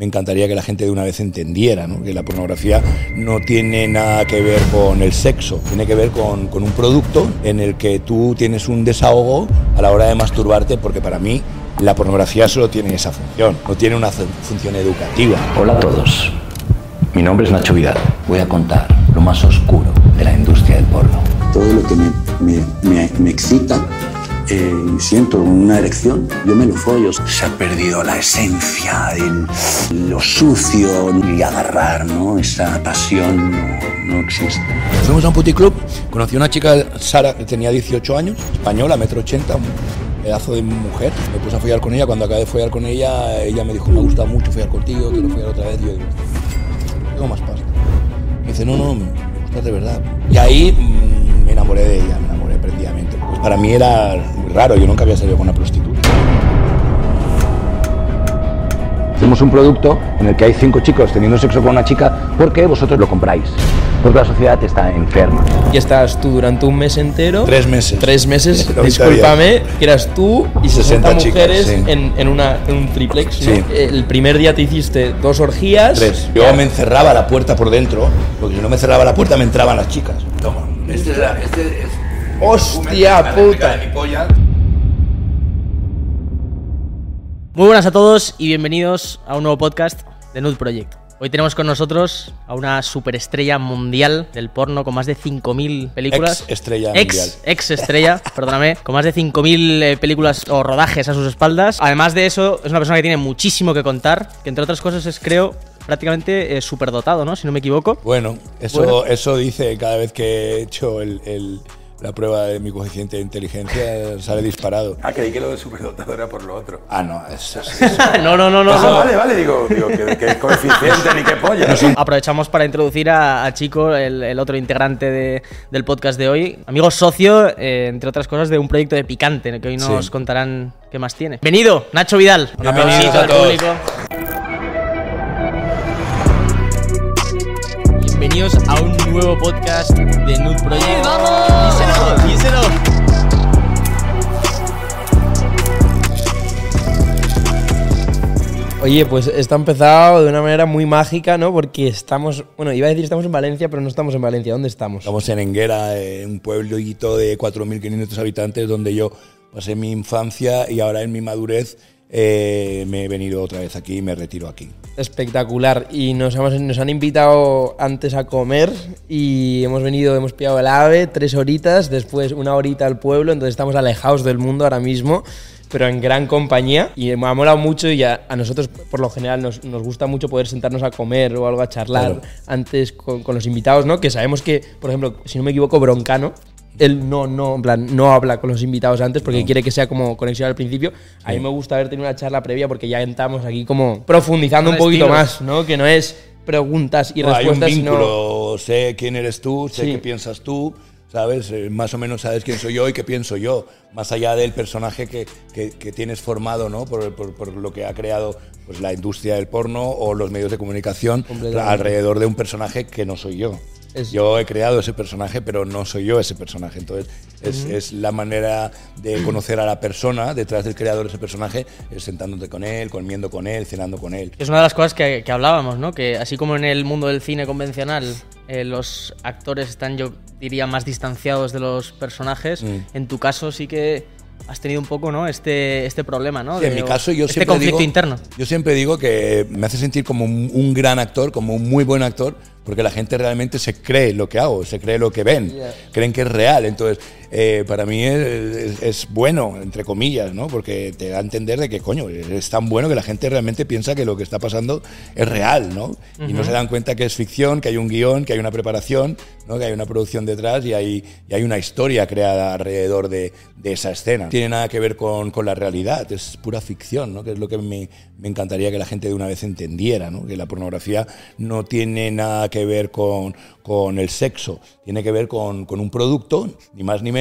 me encantaría que la gente de una vez entendiera ¿no? que la pornografía no tiene nada que ver con el sexo, tiene que ver con, con un producto en el que tú tienes un desahogo a la hora de masturbarte, porque para mí la pornografía solo tiene esa función, no tiene una fu- función educativa. Hola a todos. Mi nombre es Nacho Vidal. Voy a contar lo más oscuro de la industria del porno. todo lo que me, me- me- me excita eh, siento una erección, yo me lo follo. Se ha perdido la esencia de lo sucio y agarrar, ¿no? Esa pasión no, no existe. Fuimos a un puticlub, conocí a una chica, Sara, que tenía 18 años, española, metro ochenta, un pedazo de mujer. Me puse a follar con ella, cuando acabé de follar con ella, ella me dijo, me gusta mucho follar contigo, quiero follar otra vez. Yo digo, tengo más pasta. Me dice, no, no, me gustas de verdad. Y ahí mm, me enamoré de ella, me enamoré perdidamente. Para mí era muy raro, yo nunca había salido con una prostituta. Hacemos un producto en el que hay cinco chicos teniendo sexo con una chica porque vosotros lo compráis. Porque la sociedad está enferma. Y estás tú durante un mes entero. Tres meses. Tres meses, 90 discúlpame, que eras tú y 60, 60 chicas, mujeres sí. en, en una, en un triplex. ¿no? Sí. El primer día te hiciste dos orgías. Tres. Yo me encerraba la puerta por dentro, porque si no me cerraba la puerta me entraban las chicas. Toma. Este es, la- este es ¡Hostia puta! de mi polla. Muy buenas a todos y bienvenidos a un nuevo podcast de Nude Project. Hoy tenemos con nosotros a una superestrella mundial del porno con más de 5.000 películas. Ex estrella Ex, mundial. ex estrella, perdóname, con más de 5.000 eh, películas o rodajes a sus espaldas. Además de eso, es una persona que tiene muchísimo que contar, que entre otras cosas es, creo, prácticamente eh, superdotado, ¿no? Si no me equivoco. Bueno, eso, Bueno. eso dice cada vez que he hecho el- el- la prueba de mi coeficiente de inteligencia, sale disparado. Ah, creí que lo de superdotado era por lo otro. Ah, no, eso, eso, eso. no, no, no, no. Ah, vale, vale, digo, digo que, que coeficiente ni qué polla. Aprovechamos para introducir a, a Chico, el, el otro integrante de- del podcast de hoy. Amigo socio, eh, entre otras cosas, de un proyecto de Picante, que hoy nos Sí. contarán qué más tiene. Bienvenido, Nacho Vidal. Un aplausito al público. Bienvenidos a un nuevo podcast de Nude Project. ¡Vamos! ¡Díselo! ¡Díselo! Oye, pues esto ha empezado de una manera muy mágica, ¿no? Porque estamos. Bueno, iba a decir estamos en Valencia, pero no estamos en Valencia. ¿Dónde estamos? Estamos en Enguera, eh, un pueblito de 4.500 habitantes donde yo pasé mi infancia y ahora en mi madurez eh, me he venido otra vez aquí y me retiro aquí. Espectacular. Y nos, hemos- nos han invitado antes a comer y hemos venido, hemos pillado el ave, tres horitas, después una horita al pueblo, entonces estamos alejados del mundo ahora mismo, pero en gran compañía. Y me ha molado mucho y a, a nosotros, por lo general, nos, nos gusta mucho poder sentarnos a comer o algo a charlar Claro. antes con, con los invitados, ¿no? Que sabemos que, por ejemplo, si no me equivoco, Broncano. Él no, no, en plan, no habla con los invitados antes porque quiere que sea como conexión al principio. A mí me gusta haber tenido una charla previa porque ya entramos aquí como profundizando un poquito estilos. más, ¿no? Que no es preguntas y No, hay un respuestas, sino vínculo, sé quién eres tú, sé Sí. qué piensas tú, ¿sabes? Eh, más o menos sabes quién soy yo y qué pienso yo, más allá del personaje que, que- que tienes formado, ¿no? Por, por- por lo que ha creado pues, la industria del porno o los medios de comunicación alrededor de un personaje que no soy yo. Es- Yo he creado ese personaje, pero no soy yo ese personaje. Entonces, es, es la manera de conocer a la persona detrás del creador de ese personaje, es sentándote con él, comiendo con él, cenando con él. Es una de las cosas que, que hablábamos, ¿no? Que así como en el mundo del cine convencional eh, los actores están, yo diría, más distanciados de los personajes, Mm. en tu caso sí que has tenido un poco, ¿no? Este, este problema, ¿no? Sí, en De- mi caso yo este siempre conflicto digo, interno. Yo siempre digo que me hace sentir como un, un gran actor, como un muy buen actor, porque la gente realmente se cree lo que hago, se cree lo que ven, creen que es real. Entonces, eh, para mí es, es- es bueno, entre comillas, ¿no? Porque te da a entender de que, coño, es tan bueno que la gente realmente piensa que lo que está pasando es real, ¿no? Y no se dan cuenta que es ficción, que hay un guion, que hay una preparación, ¿no? Que hay una producción detrás y hay, y hay una historia creada alrededor de, de esa escena. No tiene nada que ver con, con la realidad, es pura ficción, ¿no? Que es lo que me, me encantaría que la gente de una vez entendiera, ¿no? Que la pornografía no tiene nada que ver con, con el sexo, tiene que ver con, con un producto, ni más ni menos,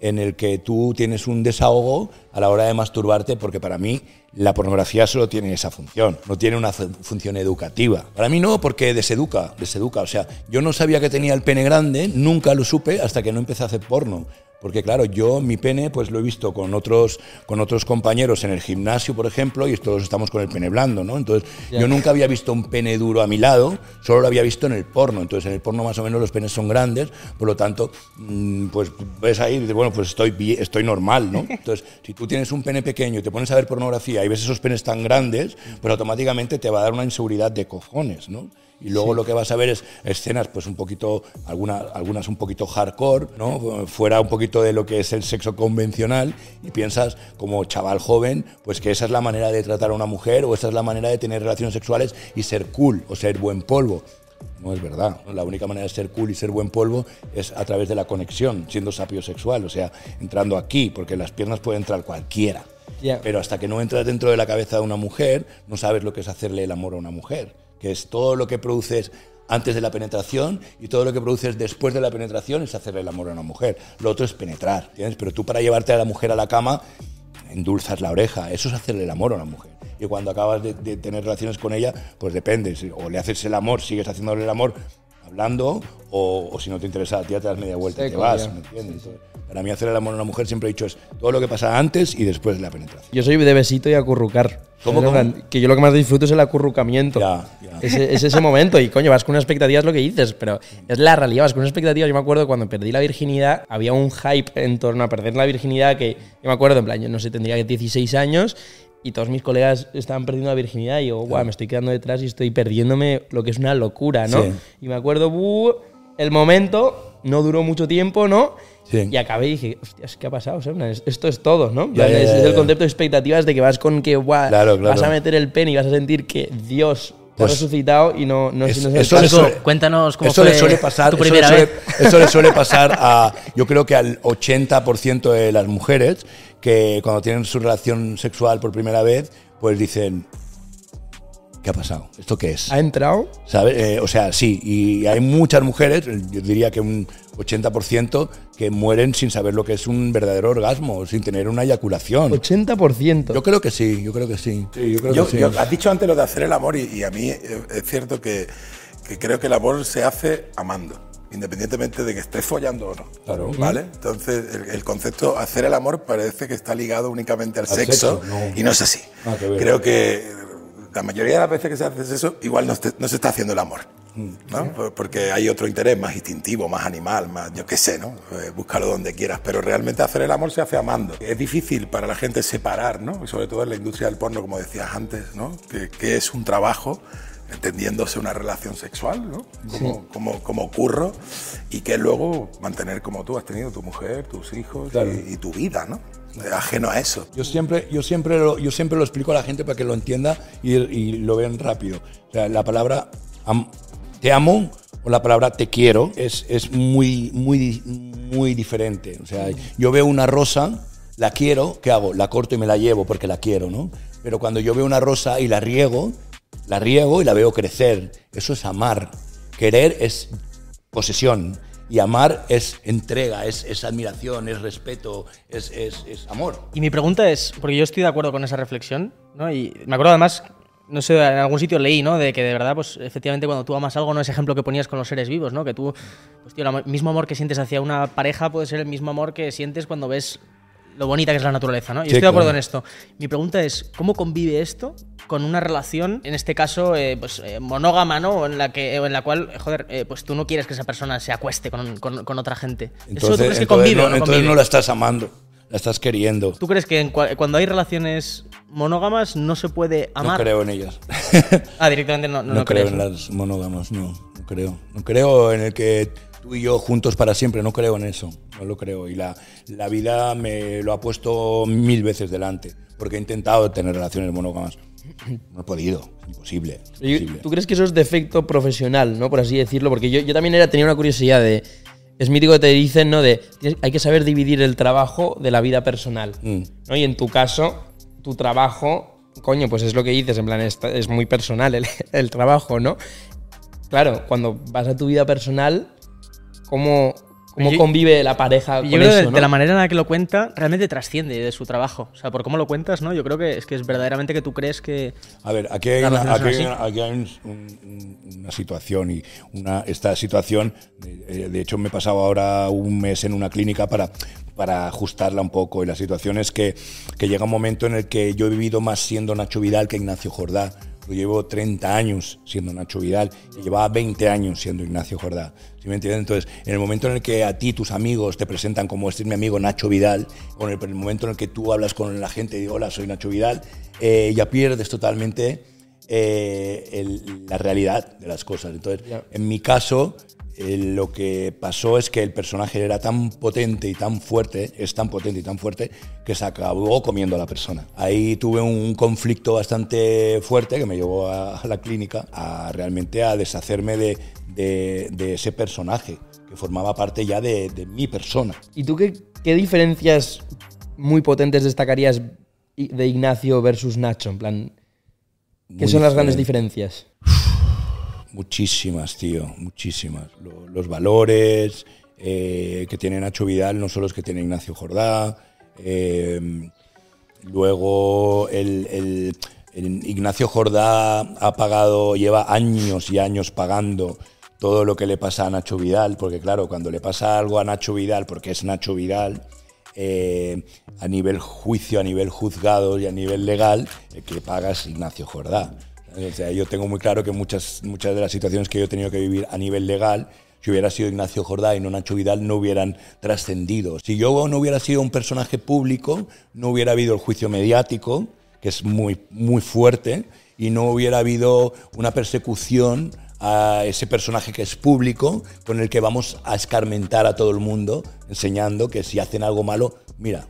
en el que tú tienes un desahogo a la hora de masturbarte, porque para mí la pornografía solo tiene esa función, no tiene una fu- función educativa. Para mí no, porque deseduca, deseduca. O sea, yo no sabía que tenía el pene grande, nunca lo supe hasta que no empecé a hacer porno. Porque claro, yo mi pene pues lo he visto con otros, con otros compañeros en el gimnasio, por ejemplo, y todos estamos con el pene blando, ¿no? Entonces yo nunca había visto un pene duro a mi lado, solo lo había visto en el porno. Entonces en el porno más o menos los penes son grandes, por lo tanto, mm, pues ves ahí y dices, bueno, pues estoy, estoy normal, ¿no? Entonces si tú tienes un pene pequeño y te pones a ver pornografía y ves esos penes tan grandes, pues automáticamente te va a dar una inseguridad de cojones, ¿no? Y luego lo que vas a ver es escenas, pues un poquito, alguna, algunas un poquito hardcore, ¿no? Fuera un poquito de lo que es el sexo convencional y piensas como chaval joven, pues que esa es la manera de tratar a una mujer o esa es la manera de tener relaciones sexuales y ser cool o ser buen polvo. No es verdad. La única manera de ser cool y ser buen polvo es a través de la conexión, siendo sapiosexual, o sea, entrando aquí, porque las piernas puede entrar cualquiera. Pero hasta que no entras dentro de la cabeza de una mujer, no sabes lo que es hacerle el amor a una mujer, que es todo lo que produces antes de la penetración y todo lo que produces después de la penetración es hacerle el amor a una mujer. Lo otro es penetrar, ¿entiendes? Pero tú para llevarte a la mujer a la cama endulzas la oreja, eso es hacerle el amor a una mujer. Y cuando acabas de, tener relaciones con ella, pues depende, o le haces el amor, sigues haciéndole el amor hablando, o, o si no te interesa a ti, te das media vuelta y te vas, ya. ¿me entiendes? Entonces, para mí hacer el amor a una mujer siempre he dicho es todo lo que pasa antes y después de la penetración. Yo soy de besito y acurrucar. ¿Cómo, Es cómo? plan, Que yo lo que más disfruto es el acurrucamiento. Ya, ya. Ese- Es, ese momento. Y coño, vas con una expectativa, es lo que dices, pero es la realidad. Vas con una expectativa. Yo me acuerdo cuando perdí la virginidad, había un hype en torno a perder la virginidad que yo me acuerdo, en plan, yo no sé, tendría 16 años y todos mis colegas estaban perdiendo la virginidad y yo, guau, me estoy quedando detrás y estoy perdiéndome lo que es una locura, ¿no? Sí. Y me acuerdo, buh, el momento no duró mucho tiempo, ¿no? Sí. Y acabé y dije, hostias, ¿qué ha pasado? O sea, es- esto es todo, ¿no? Ya, ya, es, ya, es el concepto de expectativas de que vas con que guau, Claro, claro. vas a meter el pene y vas a sentir que Dios Pues- resucitado y no, no, Es- no es el eso le suele- Cuéntanos cómo eso fue le suele pasar, tu eso le primera suele- vez. eso le suele pasar a, yo creo que al 80% de las mujeres que cuando tienen su relación sexual por primera vez, pues dicen, ¿qué ha pasado? ¿Esto qué es? ¿Ha entrado? Eh, o sea, sí, y hay muchas mujeres, yo diría que un 80%, que mueren sin saber lo que es un verdadero orgasmo, sin tener una eyaculación. 80%. Yo creo que sí, yo creo que sí. Sí, yo creo Yo- que sí. yo- has dicho antes lo de hacer el amor y, y a mí eh, es cierto que, que creo que el amor se hace amando, independientemente de que estés follando o no. Claro. ¿Vale? Entonces el, el concepto hacer el amor parece que está ligado únicamente al, Al sexo, sexo, no. y no es así. Ah, creo que la mayoría de las veces que se hace eso, igual no, te- no se está haciendo el amor. ¿no? Por- Porque hay otro interés más instintivo, más animal, más, yo qué sé, ¿no? Eh, búscalo donde quieras, pero realmente hacer el amor se hace amando. Es difícil para la gente separar, ¿no? Y sobre todo en la industria del porno, como decías antes, ¿no? Que, que es un trabajo entendiéndose una relación sexual, ¿no? Como, como, como curro, y que luego mantener como tú has tenido tu mujer, tus hijos Claro. y, y tu vida, ¿no? Ajeno a eso. Yo siempre, yo, siempre lo, yo siempre lo explico a la gente para que lo entienda y, y lo vean rápido. O sea, la palabra te amo o la palabra te quiero es, es muy, muy, muy diferente. O sea, yo veo una rosa, la quiero, ¿qué hago? La corto y me la llevo porque la quiero, ¿no? Pero cuando yo veo una rosa y la riego, la riego y la veo crecer. Eso es amar. Querer es posesión. Y amar es entrega, es, admiración, es respeto, es, es- es amor. Y mi pregunta es, porque yo estoy de acuerdo con esa reflexión, ¿no? Y me acuerdo además, no sé, en algún sitio leí, ¿no? De que de verdad, pues efectivamente cuando tú amas algo, no es ejemplo que ponías con los seres vivos, ¿no? Que tú, pues tío, el mismo amor que sientes hacia una pareja puede ser el mismo amor que sientes cuando ves lo bonita que es la naturaleza, ¿no? Y Sí, estoy de acuerdo claro. en esto. Mi pregunta es, ¿cómo convive esto con una relación, en este caso, eh, pues eh, monógama, ¿no? En la, que, en la cual, eh, joder, eh, pues tú no quieres que esa persona se acueste con, con- con otra gente. ¿Eso tú crees que entonces convive no, o no entonces convive? no la estás amando, la estás queriendo. ¿Tú crees que en cuando hay relaciones monógamas no se puede amar? No creo en ellas. Ah, directamente no, no, no creo crees, en las monógamas, no, no creo. No creo en el que tú y yo juntos para siempre, no creo en eso, no lo creo. Y la, la vida me lo ha puesto mil veces delante, porque he intentado tener relaciones monógamas. No he podido, imposible. Imposible. ¿Tú crees que eso es defecto profesional, no? Por así decirlo, porque yo, yo también era, tenía una curiosidad de... Es mítico que te dicen, ¿no? De hay que saber dividir el trabajo de la vida personal. Mm. ¿no? Y en tu caso, tu trabajo, coño, pues es lo que dices, en plan, es, es muy personal el, el trabajo, ¿no? Claro, cuando vas a tu vida personal, ¿cómo, cómo Yo- convive la pareja Yo con creo eso, que ¿no? de la manera en la que lo cuenta, realmente trasciende de su trabajo. O sea, por cómo lo cuentas, ¿no? Yo creo que es que es verdaderamente que tú crees que. A ver, aquí hay, una, aquí hay- aquí hay un- un- una situación y una, esta situación, eh, de hecho me he pasado ahora un mes en una clínica para, para ajustarla un poco y la situación es que, que llega un momento en el que yo he vivido más siendo Nacho Vidal que Ignacio Jordá. Yo llevo 30 años siendo Nacho Vidal y llevaba 20 años siendo Ignacio Jordá. ¿Sí me entiendes? Entonces, en el momento en el que a ti tus amigos te presentan como este es mi amigo Nacho Vidal, o en el, en el momento en el que tú hablas con la gente y digo, hola, soy Nacho Vidal, eh, ya pierdes totalmente eh, el- la realidad de las cosas. Entonces, en mi caso, eh, lo que pasó es que el personaje era tan potente y tan fuerte, es tan potente y tan fuerte, que se acabó comiendo a la persona. Ahí tuve un conflicto bastante fuerte que me llevó a, a la clínica a realmente a deshacerme de, de- de ese personaje, que formaba parte ya de, de mi persona. ¿Y tú qué, qué diferencias muy potentes destacarías de Ignacio versus Nacho? En plan, ¿qué son las grandes diferencias? Muchísimas, tío, muchísimas. Lo- los valores eh, que tiene Nacho Vidal no son los que tiene Ignacio Jordá. eh, luego el, el- el Ignacio Jordá ha pagado, lleva años y años pagando todo lo que le pasa a Nacho Vidal, porque claro, cuando le pasa algo a Nacho Vidal, porque es Nacho Vidal, eh, a nivel juicio, a nivel juzgado y a nivel legal, el que paga es Ignacio Jordá. O sea, yo tengo muy claro que muchas, muchas de las situaciones que yo he tenido que vivir a nivel legal, si hubiera sido Ignacio Jordá y no Nacho Vidal, no hubieran trascendido. Si yo no hubiera sido un personaje público, no hubiera habido el juicio mediático, que es muy, muy fuerte, y no hubiera habido una persecución a ese personaje que es público, con el que vamos a escarmentar a todo el mundo, enseñando que si hacen algo malo, mira,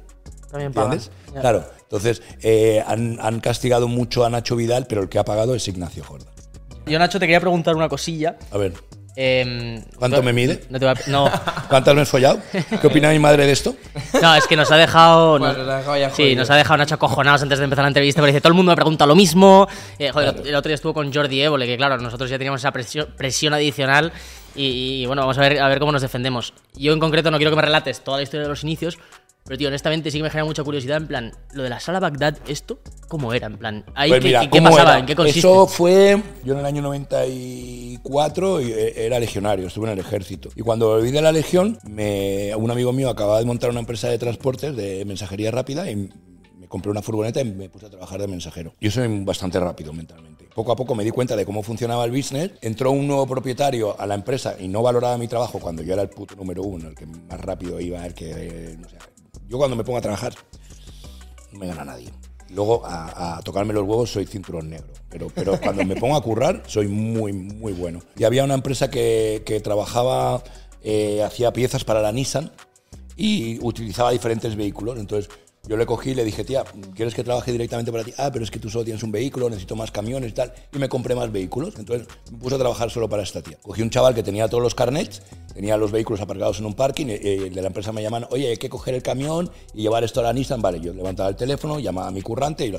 También pagan. ¿entiendes? Claro, entonces eh, han, han castigado mucho a Nacho Vidal, pero el que ha pagado es Ignacio Jorda. Yo, Nacho, te quería preguntar una cosilla. A ver, Em, ¿Cuánto no- me mide? No, te voy a- no, ¿cuántas me he follado? ¿Qué opina mi madre de esto? no, es que nos ha dejado. Bueno, no- nos ha dejado ya sí, nos ha dejado Nacho acojonados antes de empezar la entrevista. Porque dice: todo el mundo me pregunta lo mismo. Eh, joder, el otro- el otro día estuvo con Jordi Évole, que claro, nosotros ya teníamos esa presión, presión adicional. Y, y, bueno, vamos a ver, a ver cómo nos defendemos. Yo en concreto no quiero que me relates toda la historia de los inicios. Pero, tío, honestamente sí que me genera mucha curiosidad. En plan, lo de la sala Bagdad, ¿esto cómo era? En plan, ahí, Pues ¿qué, mira, qué- qué ¿cómo pasaba? era? ¿En qué consiste? Eso fue, yo en el año 94 y, eh, era legionario, estuve en el ejército. Y cuando volví de la legión, me- un amigo mío acababa de montar una empresa de transportes, de mensajería rápida, y me compré una furgoneta y me puse a trabajar de mensajero. Yo soy bastante rápido mentalmente. Poco a poco me di cuenta de cómo funcionaba el business. Entró un nuevo propietario a la empresa y no valoraba mi trabajo cuando yo era el puto número uno, el que más rápido iba, el que... eh, no sé. Yo cuando me pongo a trabajar no me gana nadie. Luego, a, tocarme los huevos soy cinturón negro. Pero, pero cuando me pongo a currar, soy muy, muy bueno. Y había una empresa que, que trabajaba, eh, hacía piezas para la Nissan y utilizaba diferentes vehículos. Entonces, yo le cogí y le dije, tía, ¿quieres que trabaje directamente para ti? Ah, pero es que tú solo tienes un vehículo, necesito más camiones y tal. Y me compré más vehículos. Entonces, me puse a trabajar solo para esta tía. Cogí un chaval que tenía todos los carnets, tenía los vehículos aparcados en un parking, y, y de la empresa me llaman, oye, hay que coger el camión y llevar esto a la Nissan. Vale, yo levantaba el teléfono, llamaba a mi currante y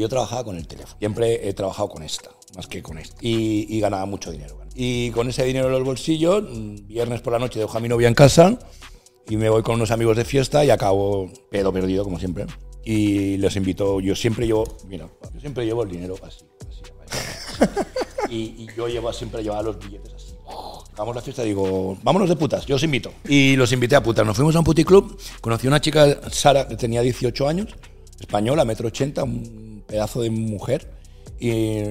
yo trabajaba con el teléfono. Siempre he trabajado con esta, más que con esta. Y, y ganaba mucho dinero. Y con ese dinero en los bolsillos, mm, viernes por la noche dejo a mi novia en casa y me voy con unos amigos de fiesta y acabo pedo perdido, como siempre. Y les invito, yo siempre llevo, mira, yo siempre llevo el dinero así, así. Y, y yo llevo, siempre llevaba los billetes así. Acabamos la fiesta digo, vámonos de putas, yo os invito. Y los invité a putas. Nos fuimos a un puticlub, conocí a una chica, Sara, que tenía 18 años, española, metro ochenta, un pedazo de mujer. Y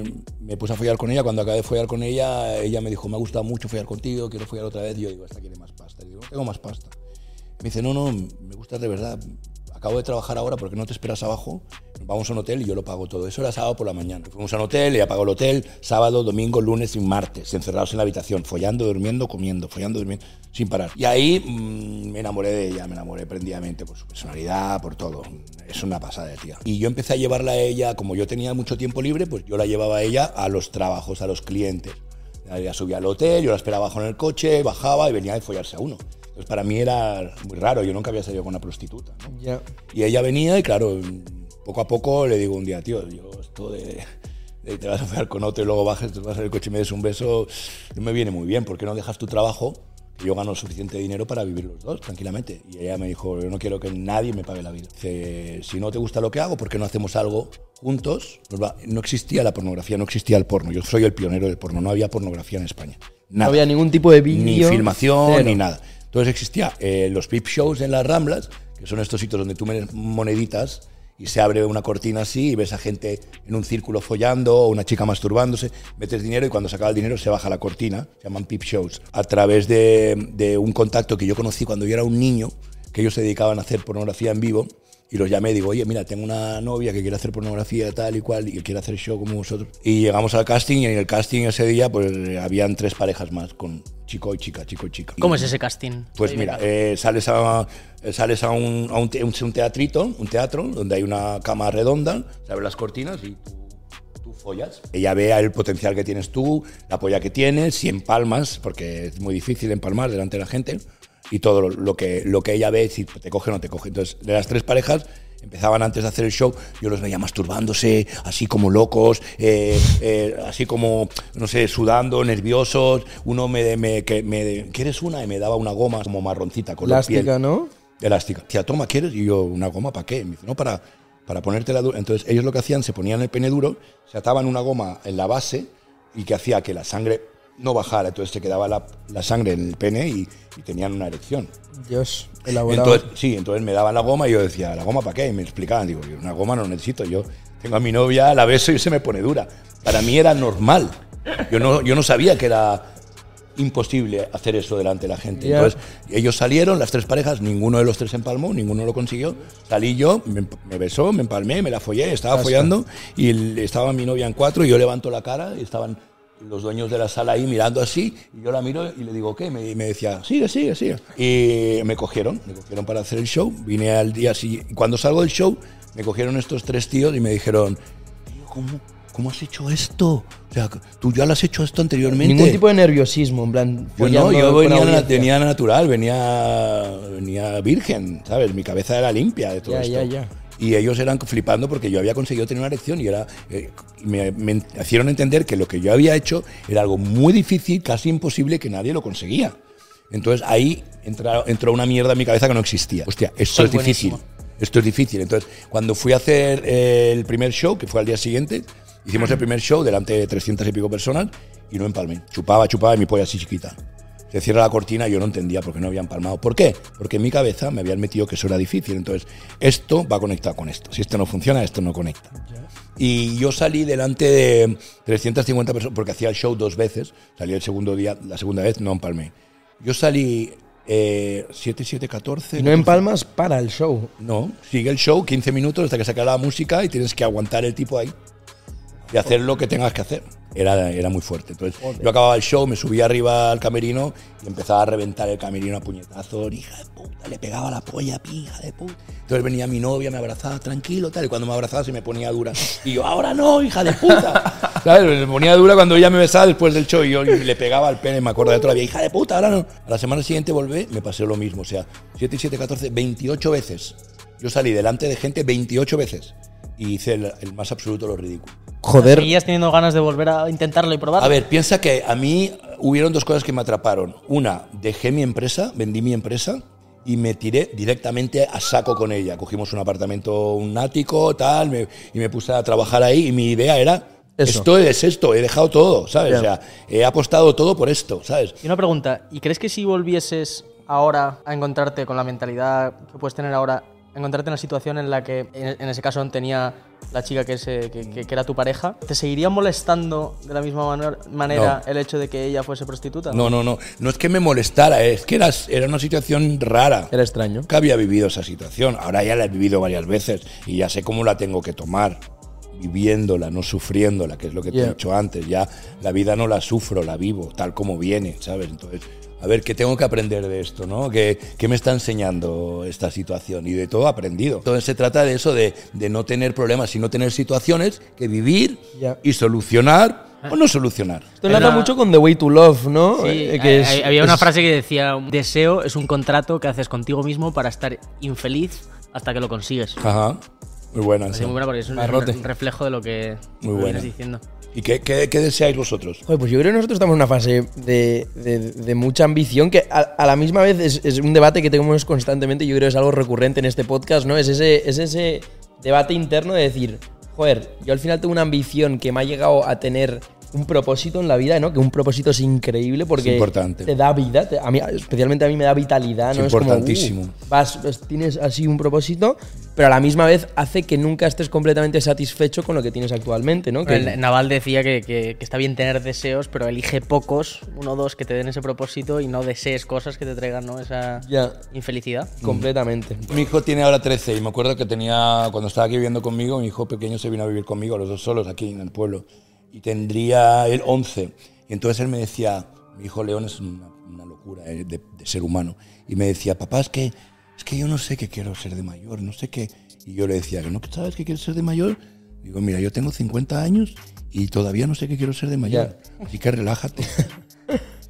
me puse a follar con ella. Cuando acabé de follar con ella, ella me dijo, me ha gustado mucho follar contigo, quiero follar otra vez. Y yo digo, esta quiere más pasta. Y digo, tengo más pasta. Me dice, no, no, me gustas de verdad. Acabo de trabajar ahora porque no te esperas abajo. Vamos a un hotel y yo lo pago todo. Eso era sábado por la mañana. Fuimos a un hotel, ella pagó el hotel, sábado, domingo, lunes y martes, encerrados en la habitación, follando, durmiendo, comiendo, follando, durmiendo, sin parar. Y ahí mm, me enamoré de ella, me enamoré prendidamente por su personalidad, por todo. Es una pasada de tía. Y yo empecé a llevarla a ella, como yo tenía mucho tiempo libre, pues yo la llevaba a ella a los trabajos, a los clientes. Ella subía al hotel, yo la esperaba abajo en el coche, bajaba y venía a follarse a uno. Entonces para mí era muy raro, yo nunca había salido con una prostituta. ¿no? Ya. Y ella venía y claro, poco a poco le digo un día, tío, yo esto de, de te vas a follar con otro y luego bajas, te vas al coche y me des un beso, no me viene muy bien, ¿por qué no dejas tu trabajo? Yo gano suficiente dinero para vivir los dos tranquilamente. Y ella me dijo, yo no quiero que nadie me pague la vida. Dice, si no te gusta lo que hago, ¿por qué no hacemos algo juntos? Pues va, no existía la pornografía, no existía el porno. Yo soy el pionero del porno, no había pornografía en España. No había ningún tipo de vídeo. Ni filmación, cero. ni nada. Entonces existía eh, los peep shows en las Ramblas, que son estos sitios donde tú metes moneditas y se abre una cortina así y ves a gente en un círculo follando o una chica masturbándose, metes dinero y cuando se acaba el dinero se baja la cortina, se llaman peep shows, a través de, de un contacto que yo conocí cuando yo era un niño, que ellos se dedicaban a hacer pornografía en vivo y los llamé y digo, oye, mira, tengo una novia que quiere hacer pornografía tal y cual y quiere hacer show como vosotros. Y llegamos al casting y en el casting ese día pues habían tres parejas más con chico y chica, chico y chica. ¿Cómo es ese casting? Pues mira, eh, sales a, eh, sales a, un, a un te- un- teatrito, un teatro, donde hay una cama redonda, se abren las cortinas y tú, tú follas. Ella vea el potencial que tienes tú, la polla que tienes, si empalmas, porque es muy difícil empalmar delante de la gente, y todo lo, lo que, lo que ella ve, si te coge o no te coge. Entonces, de las tres parejas, empezaban antes de hacer el show, yo los veía masturbándose, así como locos, eh, eh, así como, no sé, sudando, nerviosos. Uno me, me, que me, ¿quieres una? Y me daba una goma como marroncita, color Elástica, piel. ¿no? Elástica. Tía, toma, ¿quieres? Y yo, ¿una goma para qué? Me dice, no, para, para ponértela dura. Entonces, ellos lo que hacían, se ponían el pene duro, se ataban una goma en la base y que hacía que la sangre no bajara. Entonces, se quedaba la, la sangre en el pene y, y tenían una erección. Dios, elaborado. Entonces, sí, entonces me daban la goma y yo decía, ¿la goma para qué? Y me explicaban, digo, una goma no necesito, yo tengo a mi novia, la beso y se me pone dura. Para mí era normal. Yo no, yo no sabía que era imposible hacer eso delante de la gente. Entonces, ellos salieron, las tres parejas, ninguno de los tres empalmó, ninguno lo consiguió. Salí yo, me, me besó, me empalmé, me la follé, estaba follando y estaba mi novia en cuatro y yo levanto la cara y estaban los dueños de la sala ahí mirando así y yo la miro y le digo, ¿qué? Me, y me decía, sigue, sigue, sigue. Y me cogieron, me cogieron para hacer el show. Vine al día siguiente. Cuando salgo del show, me cogieron estos tres tíos y me dijeron, "Tío, ¿cómo, ¿cómo has hecho esto? O sea, tú ya lo has hecho esto anteriormente. Ningún tipo de nerviosismo, en plan. Yo no, yo venía, venía natural, venía, venía virgen, ¿sabes? Mi cabeza era limpia de todo Ya, esto. ya, ya. Y ellos eran flipando porque yo había conseguido tener una erección y era, eh, me, me hicieron entender que lo que yo había hecho era algo muy difícil, casi imposible, que nadie lo conseguía. Entonces ahí entra- entró una mierda en mi cabeza que no existía. Hostia, esto Soy es difícil. buenísimo. Esto es difícil. Entonces, cuando fui a hacer eh, el primer show, que fue al día siguiente, hicimos el primer show delante de 300 y pico personas y no empalmé. Chupaba, chupaba y mi polla así chiquita. Se cierra la cortina y yo no entendía por qué no habían palmado. ¿Por qué? Porque en mi cabeza me habían metido que eso era difícil. Entonces, esto va conectado con esto. Si esto no funciona, esto no conecta. Y yo salí delante de 350 personas, porque hacía el show dos veces. Salí el segundo día, la segunda vez no empalmé. Yo salí eh, 7, 7, 14. Y no empalmas para el show. No, sigue el show 15 minutos hasta que saca la música y tienes que aguantar el tipo ahí y hacer lo que tengas que hacer. Era, era muy fuerte. Entonces, yo acababa el show, me subía arriba al camerino y empezaba a reventar el camerino a puñetazos. Hija de puta, le pegaba la polla, pi, hija de puta. Entonces venía mi novia, me abrazaba tranquilo, tal. Y cuando me abrazaba se me ponía dura. Y yo, ahora no, hija de puta. ¿Sabes? Me ponía dura cuando ella me besaba después del show y yo le pegaba al pene, me acuerdo de todavía, hija de puta, ahora no. A la semana siguiente volví, me pasé lo mismo. O sea, 7 y 7, 14, 28 veces. Yo salí delante de gente 28 veces y hice el, el más absoluto lo ridículo. Joder. ¿Seguías teniendo ganas de volver a intentarlo y probarlo? A ver, piensa que a mí hubieron dos cosas que me atraparon. Una, dejé mi empresa, vendí mi empresa y me tiré directamente a saco con ella. Cogimos un apartamento, un ático, tal, me- y me puse a trabajar ahí y mi idea era, Eso. esto es esto, he dejado todo, ¿sabes? O sea, he apostado todo por esto, ¿sabes? Y una pregunta, ¿y crees que si volvieses ahora a encontrarte con la mentalidad que puedes tener ahora, encontrarte en una situación en la que en, en ese caso tenía la chica que, se- que- que- que era tu pareja, ¿te seguiría molestando de la misma manera, manera No. el hecho de que ella fuese prostituta? No, no, no. No es que me molestara, es que era, era una situación rara. Era extraño. Nunca había vivido esa situación. Ahora ya la he vivido varias veces y ya sé cómo la tengo que tomar. Viviéndola, no sufriéndola, que es lo que te he Yeah. dicho antes. Ya la vida no la sufro, la vivo, tal como viene, ¿sabes? Entonces, a ver, ¿qué tengo que aprender de esto, no? ¿Qué, qué me está enseñando esta situación? Y de todo he aprendido. Entonces se trata de eso, de, de no tener problemas, sino tener situaciones que vivir Ya. y solucionar o no solucionar. Esto enlaza mucho con The Way to Love, ¿no? Sí, Eh, hay- hay- había una es- frase que decía, deseo es un contrato que haces contigo mismo para estar infeliz hasta que lo consigues. Ajá. Muy buena. Sí. muy buena porque es un, un reflejo de lo que Muy me buena. vienes diciendo. ¿Y qué, qué- deseáis vosotros? Joder, pues yo creo que nosotros estamos en una fase de, de- mucha ambición que a, la misma vez es, es un debate que tenemos constantemente. Yo creo que es algo recurrente en este podcast, ¿no? Es ese, es ese debate interno de decir, joder, yo al final tengo una ambición que me ha llegado a tener un propósito en la vida, ¿no? Que un propósito es increíble porque Es importante. te da vida, te- a mí, especialmente a mí me da vitalidad, Es ¿no? importantísimo. como, uh, vas, vas- tienes así un propósito, pero a la misma vez hace que nunca estés completamente satisfecho con lo que tienes actualmente, ¿no? Que, El Naval decía que, que- que está bien tener deseos, pero elige pocos, uno o dos, que te den ese propósito y no desees cosas que te traigan ¿no? esa Ya. infelicidad. completamente. Mi hijo tiene ahora 13 y me acuerdo que tenía, cuando estaba aquí viviendo conmigo, mi hijo pequeño se vino a vivir conmigo, los dos solos aquí en el pueblo, y tendría él 11. Y entonces él me decía, mi hijo León es una, una locura eh, de, de ser humano, y me decía, papá, es que, es que yo no sé qué quiero ser de mayor, no sé qué. Y yo le decía, ¿no sabes qué quieres ser de mayor? Digo, mira, yo tengo 50 años y todavía no sé qué quiero ser de mayor. Así que relájate.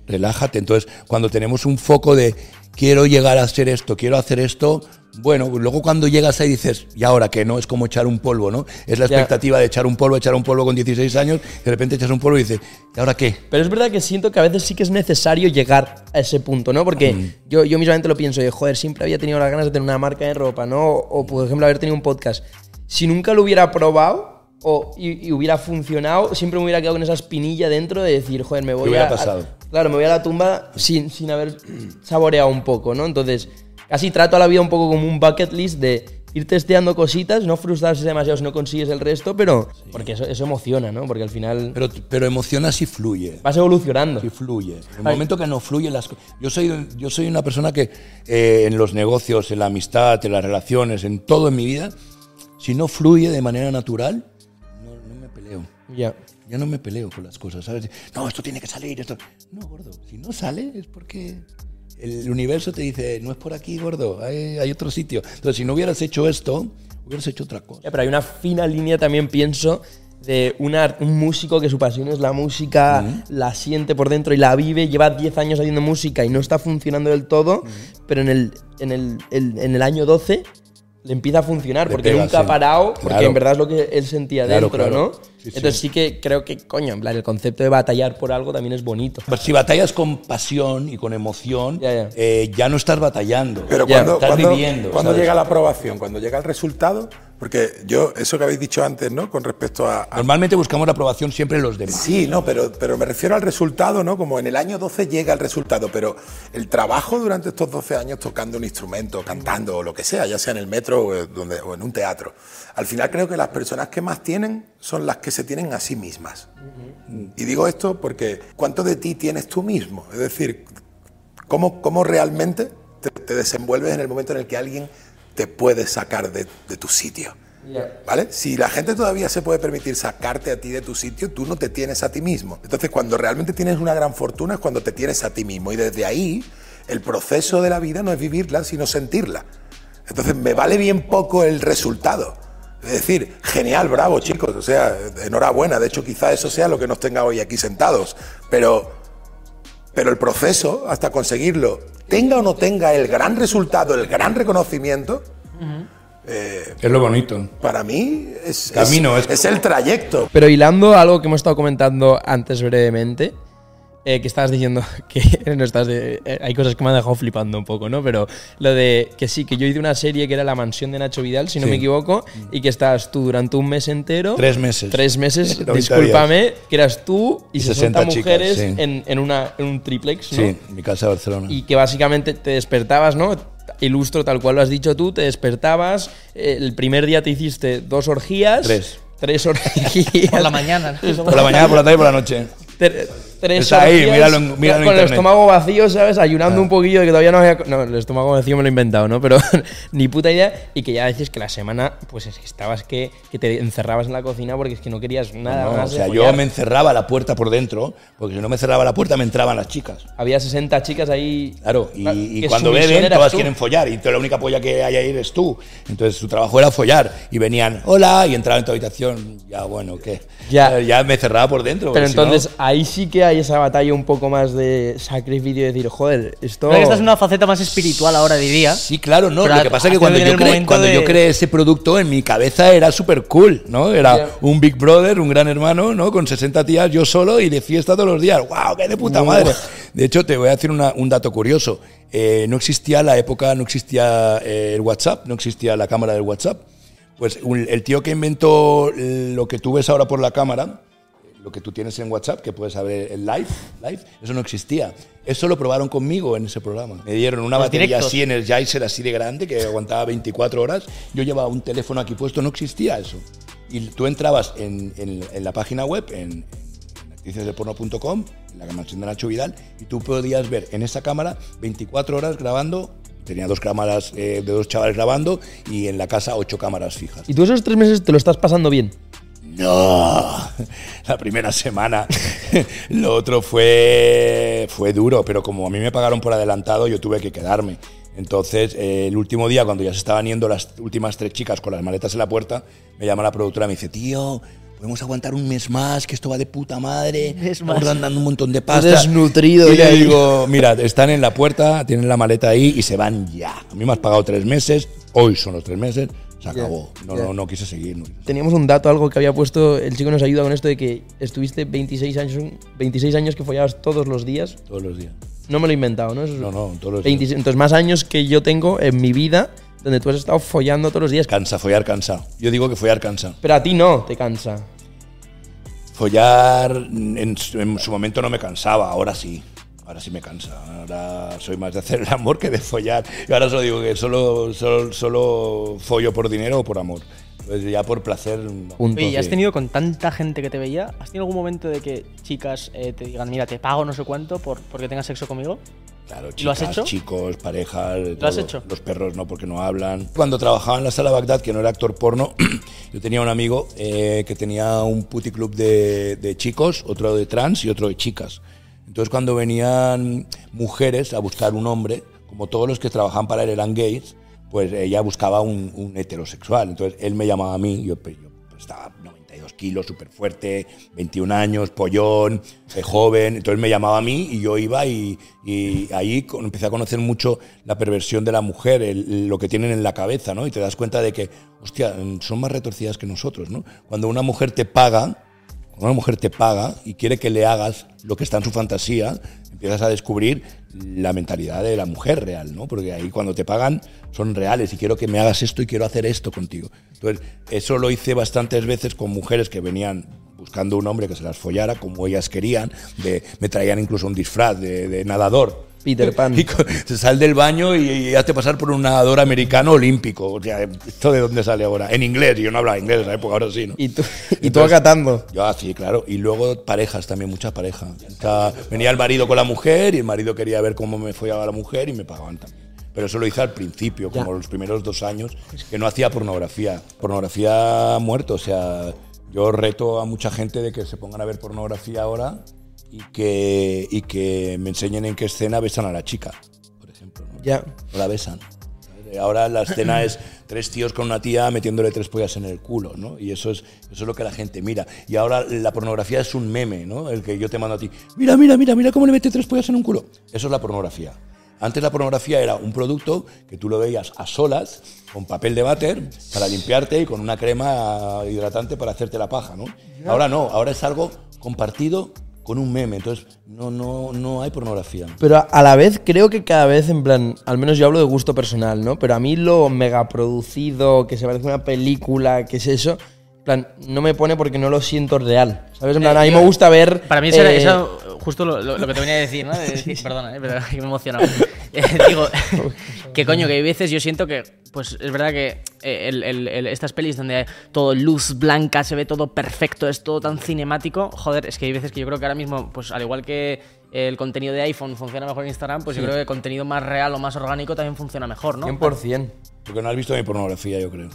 relájate. Entonces, cuando tenemos un foco de quiero llegar a hacer esto, quiero hacer esto, bueno, luego cuando llegas ahí dices, ¿y ahora qué? ¿No? Es como echar un polvo, ¿no? Es la Ya. expectativa de echar un polvo, echar un polvo con 16 años, de repente echas un polvo y dices, ¿y ahora qué? Pero es verdad que siento que a veces sí que es necesario llegar a ese punto, ¿no? Porque yo, yo mismamente lo pienso, de, joder, siempre había tenido las ganas de tener una marca de ropa, ¿no? O, por ejemplo, haber tenido un podcast. Si nunca lo hubiera probado o, y, y hubiera funcionado, siempre me hubiera quedado con esa espinilla dentro de decir, joder, me voy hubiera a, pasado? a- Claro, me voy a la tumba sin, sin haber saboreado un poco, ¿no? Entonces, casi trato a la vida un poco como un bucket list de ir testeando cositas, no frustrarse demasiado si no consigues el resto, pero porque eso, eso emociona, ¿no? Porque al final Pero, pero emociona si fluye. vas evolucionando. Si fluye. En el momento que no fluye las cosas. Yo soy, yo soy una persona que eh, en los negocios, en la amistad, en las relaciones, en todo en mi vida, si no fluye de manera natural, no, no me peleo. Ya. Ya no me peleo con las cosas, ¿sabes? No, esto tiene que salir, esto. No, gordo, si no sale es porque el universo te dice, no es por aquí, gordo, hay, hay otro sitio. Entonces, si no hubieras hecho esto, hubieras hecho otra cosa. Ya, pero hay una fina línea también, pienso, de una- un músico que su pasión es la música, la siente por dentro y la vive, lleva 10 años haciendo música y no está funcionando del todo, pero en el, en, el, el- en el año 12 le empieza a funcionar Le porque pega, nunca ha parado, porque Claro. en verdad es lo que él sentía Claro, dentro, claro. ¿no? Sí. Entonces sí que creo que, coño, en plan, el concepto de batallar por algo también es bonito. Pero si batallas con pasión y con emoción, Ya, ya. eh, ya no estás batallando. Pero Ya, cuando, estás cuando- viviendo, cuando ¿sabes? llega la aprobación, cuando llega el resultado, porque yo, eso que habéis dicho antes, ¿no? Con respecto a, a- Normalmente buscamos la aprobación siempre en los demás. Sí, no, pero, pero me refiero al resultado, ¿no? Como en el año 12 llega el resultado, pero el trabajo durante estos 12 años tocando un instrumento, cantando o lo que sea, ya sea en el metro o, eh, donde, o en un teatro, al final creo que las personas que más tienen son las que se tienen a sí mismas. Y digo esto porque ¿cuánto de ti tienes tú mismo? Es decir, ¿cómo, cómo realmente te, te desenvuelves en el momento en el que alguien te puede sacar de, de tu sitio? ¿Vale? Si la gente todavía se puede permitir sacarte a ti de tu sitio, tú no te tienes a ti mismo. Entonces, cuando realmente tienes una gran fortuna es cuando te tienes a ti mismo. Y desde ahí, el proceso de la vida no es vivirla, sino sentirla. Entonces, me vale bien poco el resultado. Es decir, genial, bravo, chicos. O sea, enhorabuena. De hecho, quizá eso sea lo que nos tenga hoy aquí sentados. Pero pero el proceso hasta conseguirlo, tenga o no tenga el gran resultado, el gran reconocimiento, Es lo bonito. para mí es, Camino, es, es es el trayecto. Pero hilando algo que hemos estado comentando antes brevemente, eh, que estabas diciendo que no estás de- eh, hay cosas que me han dejado flipando un poco, ¿no? Pero lo de que sí, que yo hice una serie que era La Mansión de Nacho Vidal, si no Sí. me equivoco, y que estabas tú durante un mes entero. Tres meses. Tres meses, 90 discúlpame, que eras tú y Y 60, 60 chicas, mujeres sí. en, en una, en un triplex, ¿no? Sí, en mi casa de Barcelona. Y que básicamente te despertabas, ¿no? Ilustro tal cual lo has dicho tú, te despertabas, eh, el primer día te hiciste dos orgías. Tres. Tres orgías. Por la mañana. por la mañana, por la tarde y por la noche. Tres Está ahí, míralo en- míralo en con el internet. estómago vacío, ¿sabes? Ayunando un poquillo de que todavía no había... No, el estómago vacío me lo he inventado, ¿no? Pero ni puta idea. Y que ya decís que la semana, pues es que estabas que, que te encerrabas en la cocina porque es que no querías nada No, más o sea, de yo follar. me encerraba la puerta por dentro, porque si no me cerraba la puerta me entraban las chicas. Había 60 chicas ahí... Claro, y, y que cuando su misión beben eras todas tú. quieren follar y tú- la única polla que hay ahí eres tú. Entonces su trabajo era follar y venían, hola, y entraban en tu habitación, ya bueno, ¿qué? Ya. ya me cerraba por dentro. Pero porque si no- entonces ahí sí que hay esa batalla un poco más de sacrificio y decir, joder, esto. Creo que estás en una faceta más espiritual ahora, diría. Sí, claro, no. Pero Lo que pasa es que cuando, yo creé, cuando de- yo creé ese producto, en mi cabeza era súper cool, ¿no? Era un Big Brother, un gran hermano, ¿no? Con 60 tías, yo solo y de fiesta todos los días. ¡Wow! ¡Qué de puta madre! De hecho, te voy a decir una- un dato curioso. Eh, no existía la época, no existía eh, el WhatsApp, no existía la cámara del WhatsApp. Pues un- el tío que inventó lo que tú ves ahora por la cámara, lo que tú tienes en WhatsApp, que puedes saber el live, live, eso no existía. Eso lo probaron conmigo en ese programa. Me dieron una Los batería directos. así en el Energizer así de grande que aguantaba 24 horas. Yo llevaba un teléfono aquí puesto, no existía eso. Y tú entrabas en, en- en la página web, en, actricesdeporno.com, en la mansión de Nacho Vidal, y tú podías ver en esa cámara 24 horas grabando. Tenía dos cámaras eh, de dos chavales grabando y en la casa ocho cámaras fijas. Y tú esos tres meses te lo estás pasando bien. No, la primera semana. Lo otro fue, fue duro, pero como a mí me pagaron por adelantado, yo tuve que quedarme. Entonces, eh, el último día, cuando ya se estaban yendo las últimas tres chicas con las maletas en la puerta, me llama la productora y me dice, tío, podemos aguantar un mes más, que esto va de puta madre, estamos más". dando un montón de pasta. desnutrido Y le digo, mira, están en la puerta, tienen la maleta ahí y se van ya. A mí me has pagado tres meses, hoy son los tres meses, se acabó. No, no, no quise seguir. no. Teníamos un dato, algo que había puesto, el chico nos ayuda con esto de que estuviste 26 años, 26 años que follabas todos los días. Todos los días. No me lo he inventado, ¿no? Eso No, no, todos los 26 entonces, más años que yo tengo en mi vida donde tú has estado follando todos los días. Cansa, follar cansa. Yo digo que follar cansa. Pero a ti no, te cansa. Follar en su momento no me cansaba, ahora sí. Ahora sí me cansa. Ahora soy más de hacer el amor que de follar. Y ahora solo digo que solo, solo, solo follo por dinero o por amor. Pues ya por placer. Punto. Oye, ¿y has Sí. tenido con tanta gente que te veía? ¿Has tenido algún momento de que chicas eh, te digan, mira, te pago no sé cuánto por porque tengas sexo conmigo? Claro, ¿Y lo has chicas, hecho? chicos, parejas. ¿Lo has hecho? Los perros no, porque no hablan. Cuando trabajaba en la sala Bagdad, que no era actor porno, yo tenía un amigo eh, que tenía un puticlub de, de chicos, otro de trans y otro de chicas. Entonces, cuando venían mujeres a buscar un hombre, como todos los que trabajaban para él eran gays, pues ella buscaba un, heterosexual. Entonces, él me llamaba a mí, yo, pues, estaba 92 kilos, súper fuerte, 21 años, pollón, eh, joven. Entonces me llamaba a mí y yo iba y, y ahí empecé a conocer mucho la perversión de la mujer, el- lo que tienen en la cabeza, ¿no? Y te das cuenta de que, hostia, son más retorcidas que nosotros, ¿no? Cuando una mujer te paga, una mujer te paga y quiere que le hagas lo que está en su fantasía, empiezas a descubrir la mentalidad de la mujer real, ¿no? Porque ahí cuando te pagan son reales y quiero que me hagas esto y quiero hacer esto contigo. Entonces, eso lo hice bastantes veces con mujeres que venían buscando un hombre que se las follara como ellas querían, me traían incluso un disfraz de nadador. Peter Pan. Y sal del baño y, y hazte pasar por un nadador americano olímpico. O sea, ¿esto de dónde sale ahora? En inglés, yo no hablaba inglés en esa época, ahora sí, ¿no? Y tú, y tú acatando. Yo, ah, sí, claro. Y luego parejas también, muchas parejas. O sea, venía el marido con la mujer y el marido quería ver cómo me follaba la mujer y me pagaban también. Pero eso lo hice al principio, como los primeros dos años, que no hacía pornografía. Pornografía muerto, o sea, yo reto a mucha gente de que se pongan a ver pornografía ahora y que, y que me enseñen en qué escena besan a la chica, por ejemplo. ¿no? Ya. No la besan. Ahora la escena es tres tíos con una tía metiéndole tres pollas en el culo, ¿no? Y eso es, eso es lo que la gente mira. Y ahora la pornografía es un meme, ¿no? El que yo te mando a ti. Mira, mira, mira, mira cómo le mete tres pollas en un culo. Eso es la pornografía. Antes la pornografía era un producto que tú lo veías a solas, con papel de váter, para limpiarte y con una crema hidratante para hacerte la paja, ¿no? Ahora no, ahora es algo compartido con un meme. Entonces, no, no, no hay pornografía. Pero a- a la vez creo que cada vez, en plan, al menos yo hablo de gusto personal, ¿no? Pero a mí lo mega producido, que se parece a una película, que es eso, en plan, no me pone porque no lo siento real. ¿Sabes? En plan, a mí me gusta ver. Para mí eso era eh, eso, justo lo, lo- lo que te venía a decir, ¿no? De decir- perdona, eh, pero que me he emocionado. Eh, digo, que coño, que hay veces yo siento que, pues es verdad que eh, el- el- el- estas pelis donde todo luz blanca, se ve todo perfecto, es todo tan cinemático, joder, es que hay veces que yo creo que ahora mismo, pues al igual que el contenido de iPhone funciona mejor en Instagram, pues yo creo que el contenido más real o más orgánico también funciona mejor, ¿no? 100%. Porque no has visto mi pornografía, yo creo.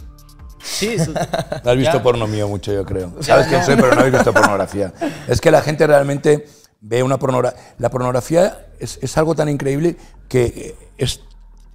Sí, su- No has visto porno mío mucho, yo creo. Sabes quién soy, pero no habéis visto pornografía. Es que la gente realmente ve una pornografía. La pornografía es, es algo tan increíble que eh, es,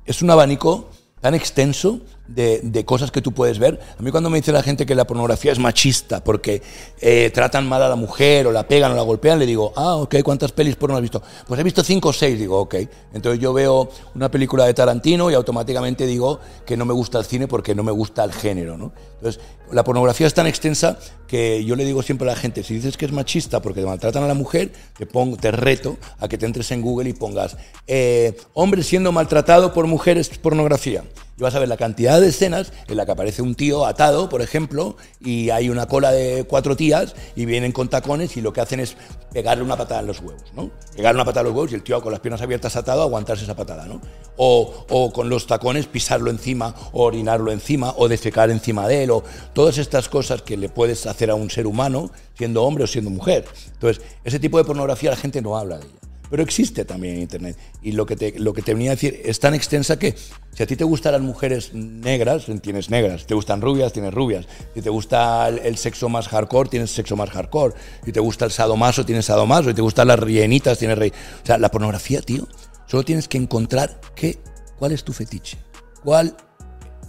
es un abanico tan extenso de, de cosas que tú puedes ver. A mí cuando me dice la gente que la pornografía es machista porque eh, tratan mal a la mujer o la pegan o la golpean, le digo, ah, ok, ¿cuántas pelis porno has visto? Pues he visto cinco o seis, digo, ok. Entonces yo veo una película de Tarantino y automáticamente digo que no me gusta el cine porque no me gusta el género, ¿no? Entonces, la pornografía es tan extensa que yo le digo siempre a la gente, si dices que es machista porque te maltratan a la mujer, te, pongo, te reto a que te entres en Google y pongas eh, hombre siendo maltratado por mujeres pornografía. Y vas a ver la cantidad de escenas en la que aparece un tío atado, por ejemplo, y hay una cola de cuatro tías y vienen con tacones y lo que hacen es pegarle una patada en los huevos, ¿no? Pegarle una patada en los huevos y el tío con las piernas abiertas atado aguantarse esa patada, ¿no? O, o con los tacones pisarlo encima, o orinarlo encima, o defecar encima de él, o todas estas cosas que le puedes hacer a un ser humano, siendo hombre o siendo mujer. Entonces, ese tipo de pornografía la gente no habla de ella. Pero existe también en Internet. Y lo que, te, lo que te venía a decir es tan extensa que si a ti te gustan las mujeres negras, tienes negras. Si te gustan rubias, tienes rubias. Si te gusta el, sexo más hardcore, tienes sexo más hardcore. Si te gusta el sadomaso, tienes sadomaso. Si te gustan las rienitas, tienes rey. O sea, la pornografía, tío, solo tienes que encontrar qué, cuál es tu fetiche. ¿Cuál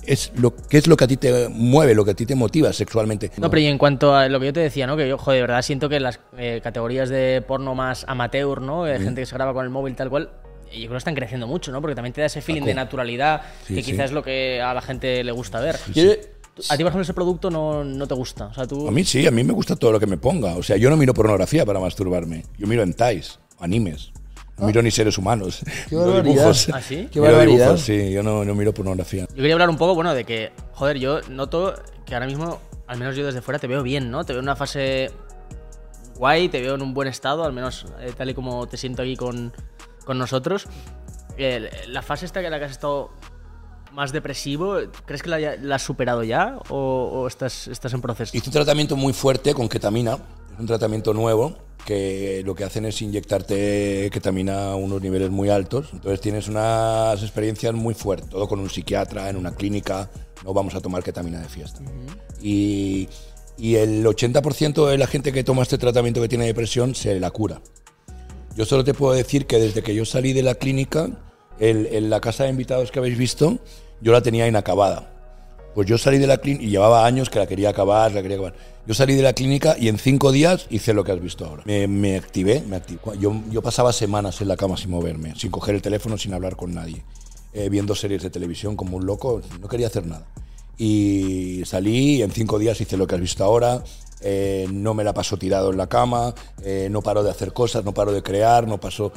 es lo, qué es lo que a ti te mueve, lo que a ti te motiva sexualmente? No, pero y en cuanto a lo que yo te decía, ¿no? Que yo, joder, de verdad siento que las eh, categorías de porno más amateur, ¿no? De gente que se graba con el móvil tal cual, yo creo que están creciendo mucho, ¿no? Porque también te da ese feeling de naturalidad Sí, que sí. quizás es lo que a la gente le gusta ver. A ti, por ejemplo, ese producto no, no te gusta. O sea, tú... A mí sí, a mí me gusta todo lo que me ponga. O sea, yo no miro pornografía para masturbarme. Yo miro entais, animes. No miro ni seres humanos. Qué Miro barbaridad. dibujos. ¿Ah, sí? Qué Miro barbaridad. dibujos, sí, yo no, no miro pornografía. Yo quería hablar un poco, bueno, de que, joder, yo noto que ahora mismo, al menos yo desde fuera, te veo bien, ¿no? Te veo en una fase guay, te veo en un buen estado, al menos eh, tal y como te siento aquí con, con nosotros. Eh, la fase esta que la que has estado más depresivo, ¿crees que la, la has superado ya o, o estás, estás en proceso? Hice un tratamiento muy fuerte con ketamina. Un tratamiento nuevo que lo que hacen es inyectarte ketamina a unos niveles muy altos. Entonces tienes unas experiencias muy fuertes. Todo con un psiquiatra, en una clínica. No vamos a tomar ketamina de fiesta. y, y el 80% de la gente que toma este tratamiento que tiene depresión se la cura. Yo solo te puedo decir que desde que yo salí de la clínica, en la casa de invitados que habéis visto, yo la tenía inacabada. Pues yo salí de la clínica y llevaba años que la quería acabar, la quería acabar. Yo salí de la clínica y en cinco días hice lo que has visto ahora. Me, activé, me activé. Yo, yo pasaba semanas en la cama sin moverme, sin coger el teléfono, sin hablar con nadie, eh, viendo series de televisión como un loco, no quería hacer nada. Y salí y en cinco días hice lo que has visto ahora. eh, no me la paso tirado en la cama, eh, no paro de hacer cosas, no paro de crear, no paso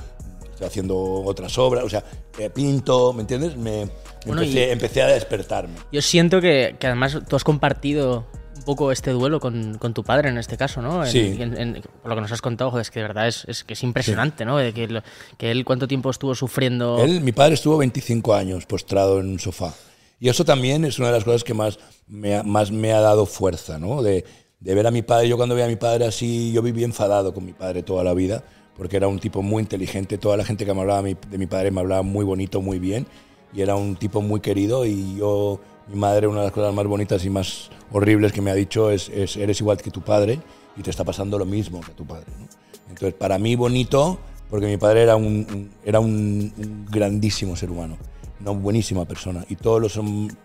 estoy haciendo otras obras, o sea, eh, pinto, ¿me entiendes? Me, Bueno, empecé, empecé a despertarme. Yo siento que, que además tú has compartido un poco este duelo con, con tu padre en este caso, ¿no? En- Sí. en- en- por lo que nos has contado, joder, es que de verdad es, es que es impresionante, ¿no? De que, lo- que él cuánto tiempo estuvo sufriendo. Él, mi padre estuvo 25 años postrado en un sofá. Y eso también es una de las cosas que más me ha, más me ha dado fuerza, ¿no? De, de ver a mi padre. Yo cuando veía a mi padre así, yo viví enfadado con mi padre toda la vida, porque era un tipo muy inteligente. Toda la gente que me hablaba de mi padre me hablaba muy bonito, muy bien. Y era un tipo muy querido. Y yo, mi madre, una de las cosas más bonitas y más horribles que me ha dicho es, es eres igual que tu padre y te está pasando lo mismo que tu padre. ¿no? Entonces, para mí bonito, porque mi padre era un, era un, grandísimo ser humano, una buenísima persona. Y todos los,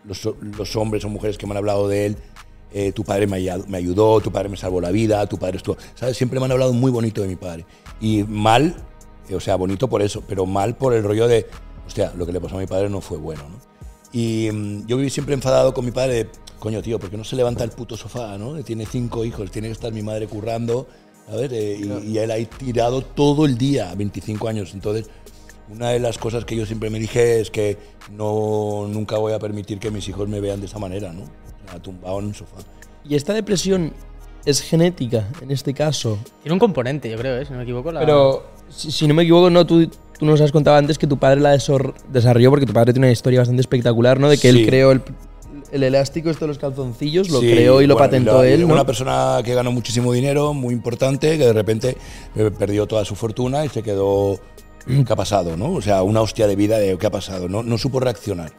los, los hombres o mujeres que me han hablado de él, eh, tu padre me ayudó, tu padre me salvó la vida, tu padre estuvo... ¿Sabes? Siempre me han hablado muy bonito de mi padre. Y mal, eh, o sea, bonito por eso, pero mal por el rollo de, hostia, lo que le pasó a mi padre no fue bueno, ¿no? Y mm, yo viví siempre enfadado con mi padre de, coño, tío, ¿por qué no se levanta el puto sofá, no? Tiene cinco hijos, tiene que estar mi madre currando, a ver, eh, y, y él ahí tirado todo el día, 25 años. Entonces, una de las cosas que yo siempre me dije es que no, nunca voy a permitir que mis hijos me vean de esa manera, ¿no? O sea, tumbado en un sofá. ¿Y esta depresión es genética en este caso? Tiene un componente, yo creo, ¿eh? si no me equivoco. La... Pero, si, si no me equivoco, no, tú, tú nos has contado antes que tu padre la desarrolló porque tu padre tiene una historia bastante espectacular, ¿no? De que Sí. él creó el, el elástico, esto de los calzoncillos, lo Sí, creó y lo bueno, patentó él, ¿no? Una persona que ganó muchísimo dinero, muy importante, que de repente eh, perdió toda su fortuna y se quedó... ¿Qué ha pasado? ¿no? O sea, una hostia de vida de qué ha pasado. No, no supo reaccionar.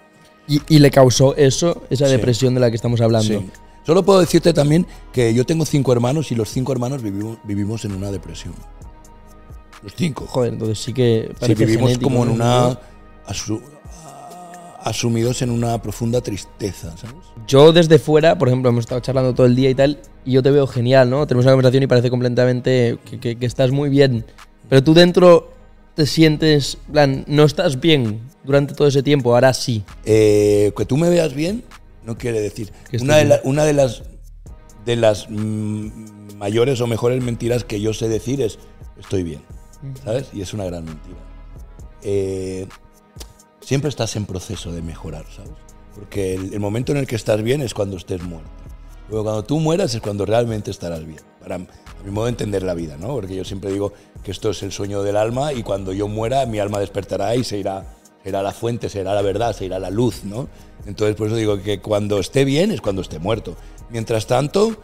Y, y le causó eso, esa Sí. depresión de la que estamos hablando. Sí. Solo puedo decirte también que yo tengo cinco hermanos y los cinco hermanos vivimos, vivimos en una depresión. Los cinco. Joder, entonces sí que Sí, vivimos genético, como en una asu- asumidos en una profunda tristeza, ¿sabes? Yo desde fuera, por ejemplo, hemos estado charlando todo el día y tal, y yo te veo genial, ¿no? Tenemos una conversación y parece completamente que, que- que estás muy bien. Pero tú dentro te sientes, en plan, no estás bien durante todo ese tiempo, ahora sí. Eh, que tú me veas bien no quiere decir. Una de, la- una de las, de las mm, mayores o mejores mentiras que yo sé decir es estoy bien, ¿sabes? Y es una gran mentira. Eh, siempre estás en proceso de mejorar, ¿sabes? Porque el, el momento en el que estás bien es cuando estés muerto. Luego cuando tú mueras es cuando realmente estarás bien. Para a mi modo de entender la vida, ¿no? Porque yo siempre digo que esto es el sueño del alma y cuando yo muera mi alma despertará y se irá, será la fuente, será la verdad, se irá la luz, ¿no? Entonces por eso digo que cuando esté bien es cuando esté muerto. Mientras tanto,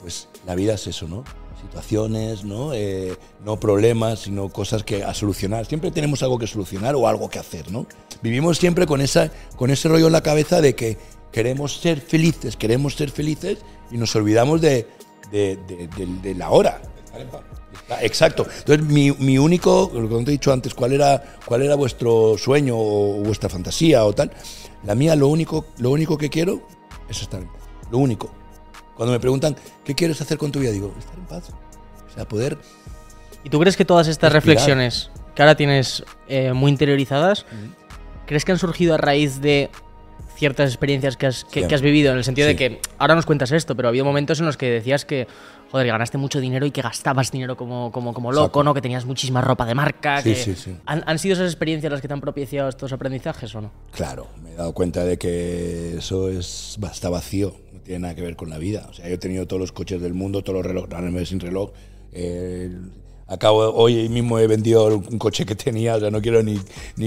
pues la vida es eso, ¿no? Situaciones, ¿no? Eh, no problemas, sino cosas que a solucionar. Siempre tenemos algo que solucionar o algo que hacer, ¿no? Vivimos siempre con, esa, con ese rollo en la cabeza de que queremos ser felices, queremos ser felices y nos olvidamos de- de- de la hora. Exacto. Entonces, mi, mi único, lo que te he dicho antes, ¿cuál era, ¿cuál era vuestro sueño o vuestra fantasía o tal? La mía, lo único, lo único que quiero es estar en paz. Lo único. Cuando me preguntan, ¿qué quieres hacer con tu vida? Digo, estar en paz. O sea, poder... ¿Y tú crees que todas estas Respirar. reflexiones que ahora tienes eh, muy interiorizadas, crees que han surgido a raíz de ciertas experiencias que has, que, has vivido? En el sentido de que ahora nos cuentas esto, pero ha habido momentos en los que decías que, joder, que ganaste mucho dinero y que gastabas dinero como, como, como loco, Exacto. ¿no? Que tenías muchísima ropa de marca. Sí, que- sí, sí. ¿Han, han sido esas experiencias las que te han propiciado estos aprendizajes o no? Claro, me he dado cuenta de que eso es, está vacío, no tiene nada que ver con la vida. O sea, yo he tenido todos los coches del mundo, todos los relojes, sin reloj. eh, acabo, hoy mismo he vendido un coche que tenía, o sea, no quiero ni,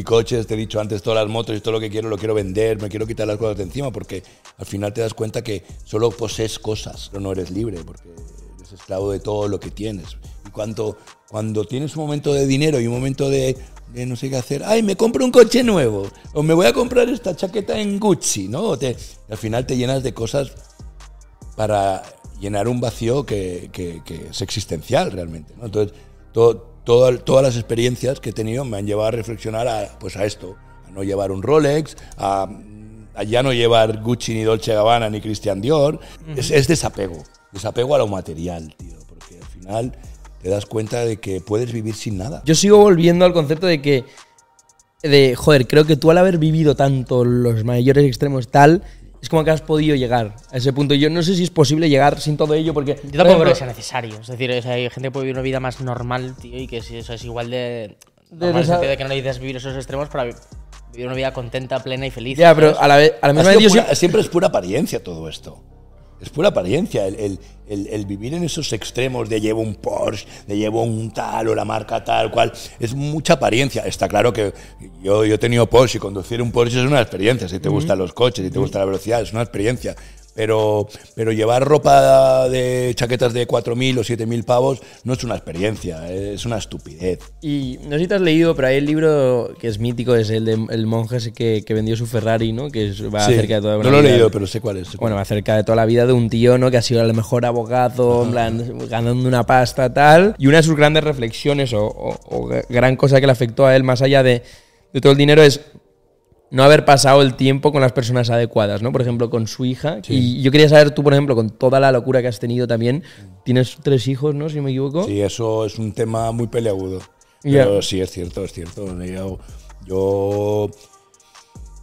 coches, te he dicho antes, todas las motos y todo lo que quiero lo quiero vender, me quiero quitar las cosas de encima, porque al final te das cuenta que solo posees cosas, pero no eres libre, porque eres esclavo de todo lo que tienes. Y cuando, cuando tienes un momento de dinero y un momento de, de no sé qué hacer, ay, me compro un coche nuevo, o me voy a comprar esta chaqueta en Gucci, ¿no? Te- al final te llenas de cosas para llenar un vacío que, que- que es existencial realmente. ¿no? Entonces, to- toda- todas las experiencias que he tenido me han llevado a reflexionar a, pues a esto, a no llevar un Rolex, a, a ya no llevar Gucci ni Dolce Gabbana ni Christian Dior. es, es desapego, desapego a lo material, tío, porque al final te das cuenta de que puedes vivir sin nada. Yo sigo volviendo al concepto de que. De, joder, creo que tú al haber vivido tanto los mayores extremos tal, es como que has podido llegar a ese punto. Yo no sé si es posible llegar sin todo ello, porque. Yo tampoco creo que sea necesario. Es decir, o sea, hay gente que puede vivir una vida más normal, tío, y que si eso es igual de. De normal en el desa- sentido de que no necesitas vivir esos extremos para vi- vivir una vida contenta, plena y feliz. Ya, pero ¿sabes? a la, vez, a la misma vez pura- siempre es pura apariencia todo esto. Es pura apariencia. El, el- el- el vivir en esos extremos de llevo un Porsche, de llevo un tal o la marca tal cual, es mucha apariencia. Está claro que yo, yo he tenido Porsche y conducir un Porsche es una experiencia. Si te gustan los coches, si te gusta la velocidad, es una experiencia. Pero, pero llevar ropa de chaquetas de 4.000 o 7.000 pavos no es una experiencia, es una estupidez. Y no sé si te has leído, pero hay el libro que es mítico, es el de el monje ese que, que vendió su Ferrari, ¿no? Que va Sí, acerca de toda no una lo he leído, pero sé cuál es. sé cuál Bueno, acerca de toda la vida de un tío, ¿no? Que ha sido el mejor abogado, en plan, ganando una pasta, tal. Y una de sus grandes reflexiones o, o- o gran cosa que le afectó a él, más allá de, de todo el dinero, es no haber pasado el tiempo con las personas adecuadas, ¿no? Por ejemplo, con su hija. Y yo quería saber, tú, por ejemplo, con toda la locura que has tenido también, tienes tres hijos, ¿no? Si no me equivoco. Sí, eso es un tema muy peleagudo. Pero sí, es cierto, es cierto. Yo, yo,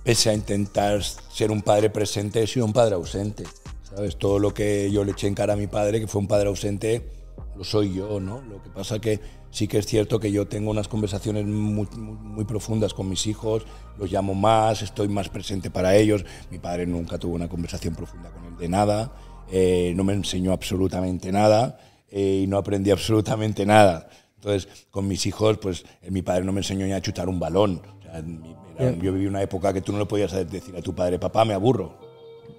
pese a intentar ser un padre presente, he sido un padre ausente. ¿Sabes? Todo lo que yo le eché en cara a mi padre, que fue un padre ausente, lo soy yo, ¿no? Lo que pasa que sí que es cierto que yo tengo unas conversaciones muy, muy- muy profundas con mis hijos, los llamo más, estoy más presente para ellos. Mi padre nunca tuvo una conversación profunda con él de nada, eh, no me enseñó absolutamente nada eh, y no aprendí absolutamente nada. Entonces, con mis hijos, pues eh, mi padre no me enseñó ni a chutar un balón. O sea, era- Yo viví una época que tú no le podías decir a tu padre, papá, me aburro.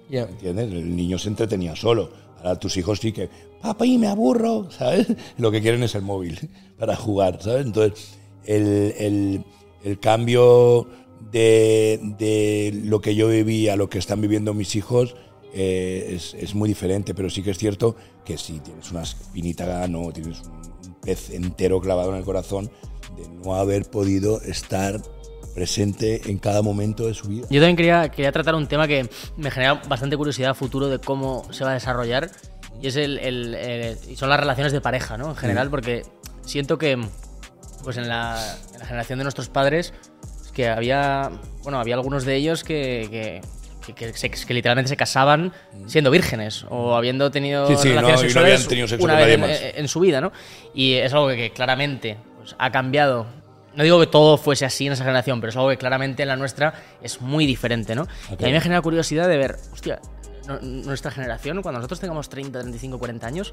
Ya. ¿Entiendes? El niño se entretenía solo. Ahora tus hijos sí que, papi, me aburro, ¿sabes? Lo que quieren es el móvil para jugar, ¿sabes? Entonces, el, el- el cambio de, de lo que yo viví a lo que están viviendo mis hijos eh, es, es muy diferente, pero sí que es cierto que si tienes una espinita, no, tienes un, un pez entero clavado en el corazón de no haber podido estar presente en cada momento de su vida. Yo también quería, quería tratar un tema que me genera bastante curiosidad a futuro de cómo se va a desarrollar y es el, el- el- y son las relaciones de pareja, ¿no? En general, porque siento que pues en la, en la generación de nuestros padres es que había bueno había algunos de ellos que, que, que- que se- que literalmente se casaban siendo vírgenes o habiendo tenido Sí, sí, relaciones no sexuales tenido sexo una vez en, en su vida, ¿no? Y es algo que, que claramente pues, ha cambiado. No digo que todo fuese así en esa generación, pero es algo que claramente en la nuestra es muy diferente, ¿no? Y a mí me genera curiosidad de ver, hostia, no- nuestra generación, cuando nosotros tengamos 30, 35, 40 años,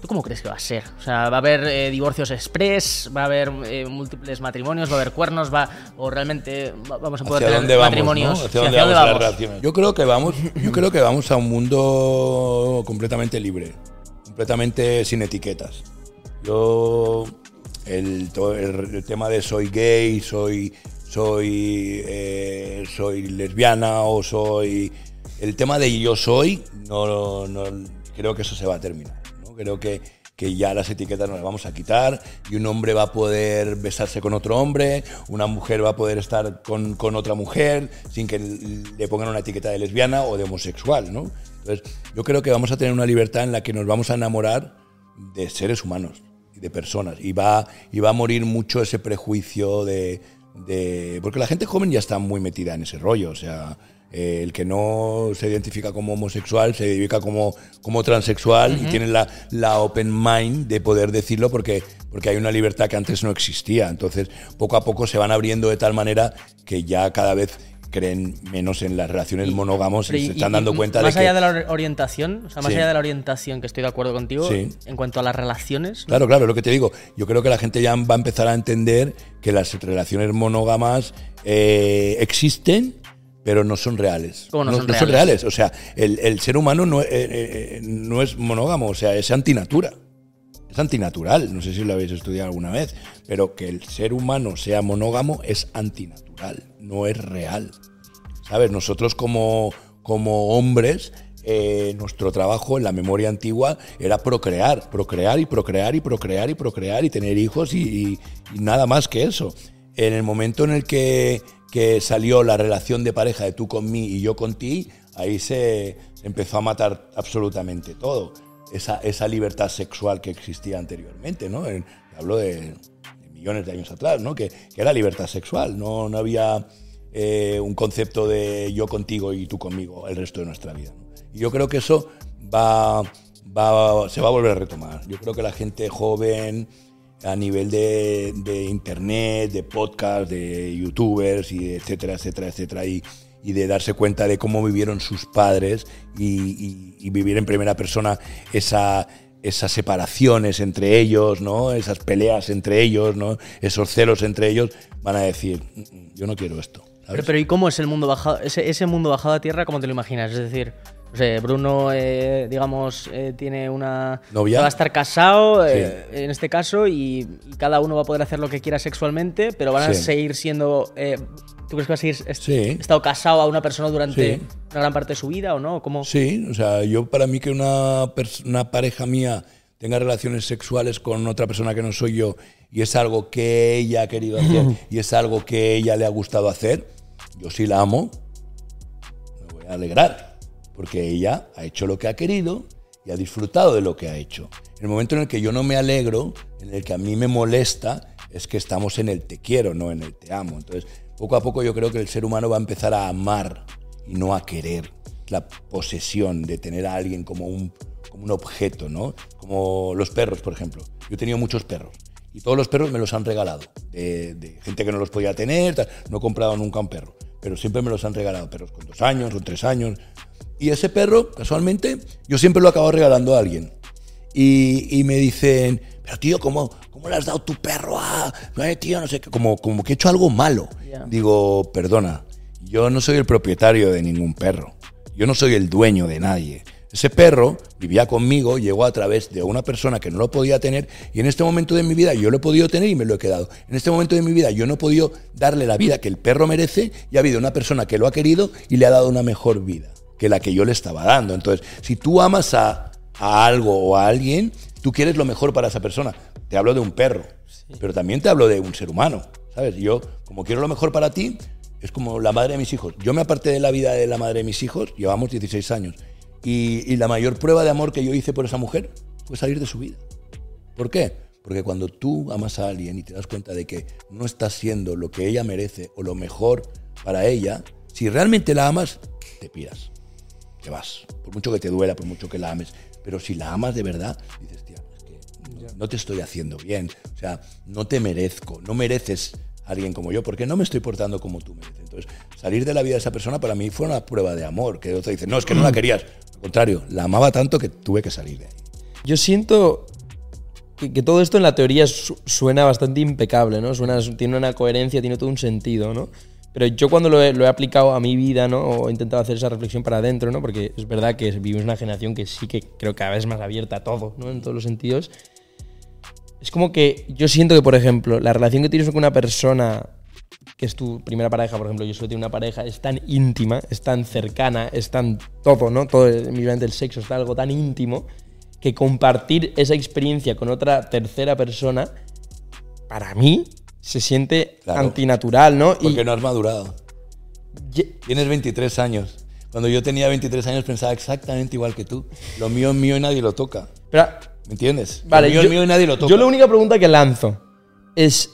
¿tú cómo crees que va a ser? O sea, ¿va a haber eh, divorcios express? ¿Va a haber eh, múltiples matrimonios? ¿Va a haber cuernos? ¿Va, ¿O realmente va- vamos a poder ¿Hacia tener dónde vamos? matrimonios? ¿no? ¿Hacia dónde vamos? Yo creo que vamos, yo creo que vamos a un mundo completamente libre, completamente sin etiquetas. Yo el, el- el tema de soy gay, soy soy eh, soy lesbiana o soy el tema de yo soy no, no creo que eso se va a terminar. ¿no? Creo que que ya las etiquetas nos las vamos a quitar y un hombre va a poder besarse con otro hombre, una mujer va a poder estar con, con otra mujer sin que le pongan una etiqueta de lesbiana o de homosexual, ¿no? Entonces, yo creo que vamos a tener una libertad en la que nos vamos a enamorar de seres humanos de personas. Y va, y va a morir mucho ese prejuicio de, de... Porque la gente joven ya está muy metida en ese rollo, o sea... eh, el que no se identifica como homosexual se identifica como, como transexual y tiene la, la open mind de poder decirlo porque, porque hay una libertad que antes no existía. Entonces, poco a poco se van abriendo de tal manera que ya cada vez creen menos en las relaciones monógamos y, se están dando cuenta de más que... allá de la or- orientación, o sea, más Sí. allá de la orientación, que estoy de acuerdo contigo, Sí. en cuanto a las relaciones, Claro, claro, lo que te digo. Yo creo que la gente ya va a empezar a entender que las relaciones monógamas eh, existen, pero no son reales. ¿Cómo no son reales. O sea, el, el ser humano no, eh, eh, no es monógamo, o sea, es antinatura. Antinatural. No sé si lo habéis estudiado alguna vez, pero que el ser humano sea monógamo es antinatural, no es real. ¿Sabes? Nosotros como, como hombres, eh, nuestro trabajo en la memoria antigua era procrear, procrear y procrear y procrear y procrear y tener hijos y, nada más que eso. En el momento en el que, que salió la relación de pareja de tú con mí y yo con ti, ahí se empezó a matar absolutamente todo. Esa, esa libertad sexual que existía anteriormente, ¿no? En- hablo de, de millones de años atrás, ¿no? Que, que era libertad sexual, no, no había eh, un concepto de yo contigo y tú conmigo el resto de nuestra vida. Y yo creo que eso va, va- se va a volver a retomar. Yo creo que la gente joven a nivel de, de internet, de podcast, de youtubers y etcétera, etcétera, etcétera, y, y de darse cuenta de cómo vivieron sus padres y, y- y vivir en primera persona esa, esas separaciones entre ellos, ¿no? esas peleas entre ellos, ¿no? esos celos entre ellos, van a decir, "Mm, mm, yo no quiero esto. Pero, pero ¿y cómo es el mundo bajado? Ese, ese mundo bajado a tierra, ¿cómo te lo imaginas? Es decir, Bruno, eh, digamos, eh, tiene una. ¿Novia? Va a estar casado, eh, en este caso, y, y cada uno va a poder hacer lo que quiera sexualmente, pero van a Sí. seguir siendo. ¿Tú crees que va a seguir est- Sí. estado casado a una persona durante una gran parte de su vida o no? ¿Cómo? Sí, o sea, yo para mí que una, una pareja mía tenga relaciones sexuales con otra persona que no soy yo y es algo que ella ha querido hacer y es algo que ella le ha gustado hacer, yo sí la amo, me voy a alegrar, porque ella ha hecho lo que ha querido y ha disfrutado de lo que ha hecho. El momento en el que yo no me alegro, en el que a mí me molesta, es que estamos en el te quiero, no en el te amo. Entonces, poco a poco yo creo que el ser humano va a empezar a amar y no a querer. La posesión de tener a alguien como un, como un objeto, ¿no? Como los perros, por ejemplo. Yo he tenido muchos perros y todos los perros me los han regalado. De, de gente que no los podía tener, no he comprado nunca un perro, pero siempre me los han regalado. Perros con dos años, con tres años. Y ese perro, casualmente, yo siempre lo acabo regalando a alguien. Y, y me dicen, pero tío, ¿cómo, ¿cómo le has dado tu perro a.? Eh, tío, no sé qué. Como, como que he hecho algo malo. Digo, perdona, yo no soy el propietario de ningún perro. Yo no soy el dueño de nadie. Ese perro vivía conmigo, llegó a través de una persona que no lo podía tener y en este momento de mi vida yo lo he podido tener y me lo he quedado. En este momento de mi vida yo no he podido darle la vida que el perro merece y ha habido una persona que lo ha querido y le ha dado una mejor vida que la que yo le estaba dando. Entonces, si tú amas a, a algo o a alguien, tú quieres lo mejor para esa persona. Te hablo de un perro, pero también te hablo de un ser humano. ¿Sabes? Yo, como quiero lo mejor para ti, es como la madre de mis hijos. Yo me aparté de la vida de la madre de mis hijos, llevamos 16 años. Y, y la mayor prueba de amor que yo hice por esa mujer fue salir de su vida. ¿Por qué? Porque cuando tú amas a alguien y te das cuenta de que no estás siendo lo que ella merece o lo mejor para ella, si realmente la amas, te piras, te vas. Por mucho que te duela, por mucho que la ames. Pero si la amas de verdad, dices, tía, es que no- no te estoy haciendo bien. O sea, no te merezco, no mereces a alguien como yo, porque no me estoy portando como tú mereces. Entonces, salir de la vida de esa persona para mí fue una prueba de amor. Que otra dice, no, es que no la querías. Al contrario, la amaba tanto que tuve que salir de ahí. Yo siento que, que todo esto en la teoría su- suena bastante impecable, ¿no? Suena, tiene una coherencia, tiene todo un sentido, ¿no? Pero yo cuando lo he, aplicado a mi vida, ¿no? O he intentado hacer esa reflexión para adentro, ¿no? Porque es verdad que vivimos una generación que sí que creo que cada vez más abierta a todo, ¿no? En todos los sentidos. Es como que yo siento que, por ejemplo, la relación que tienes con una persona que es tu primera pareja, por ejemplo, yo solo tengo una pareja, es tan íntima, es tan cercana, es tan todo, ¿no? Todo, mismamente el sexo está algo tan íntimo que compartir esa experiencia con otra tercera persona, para mí, se siente Claro. antinatural, ¿no? Y Porque no has madurado. ye- Tienes 23 años. Cuando yo tenía 23 años pensaba exactamente igual que tú. Lo mío es mío y nadie lo toca. pero, ¿Me entiendes? Vale, lo mío yo, es mío y nadie lo toca. yo la única pregunta que lanzo es,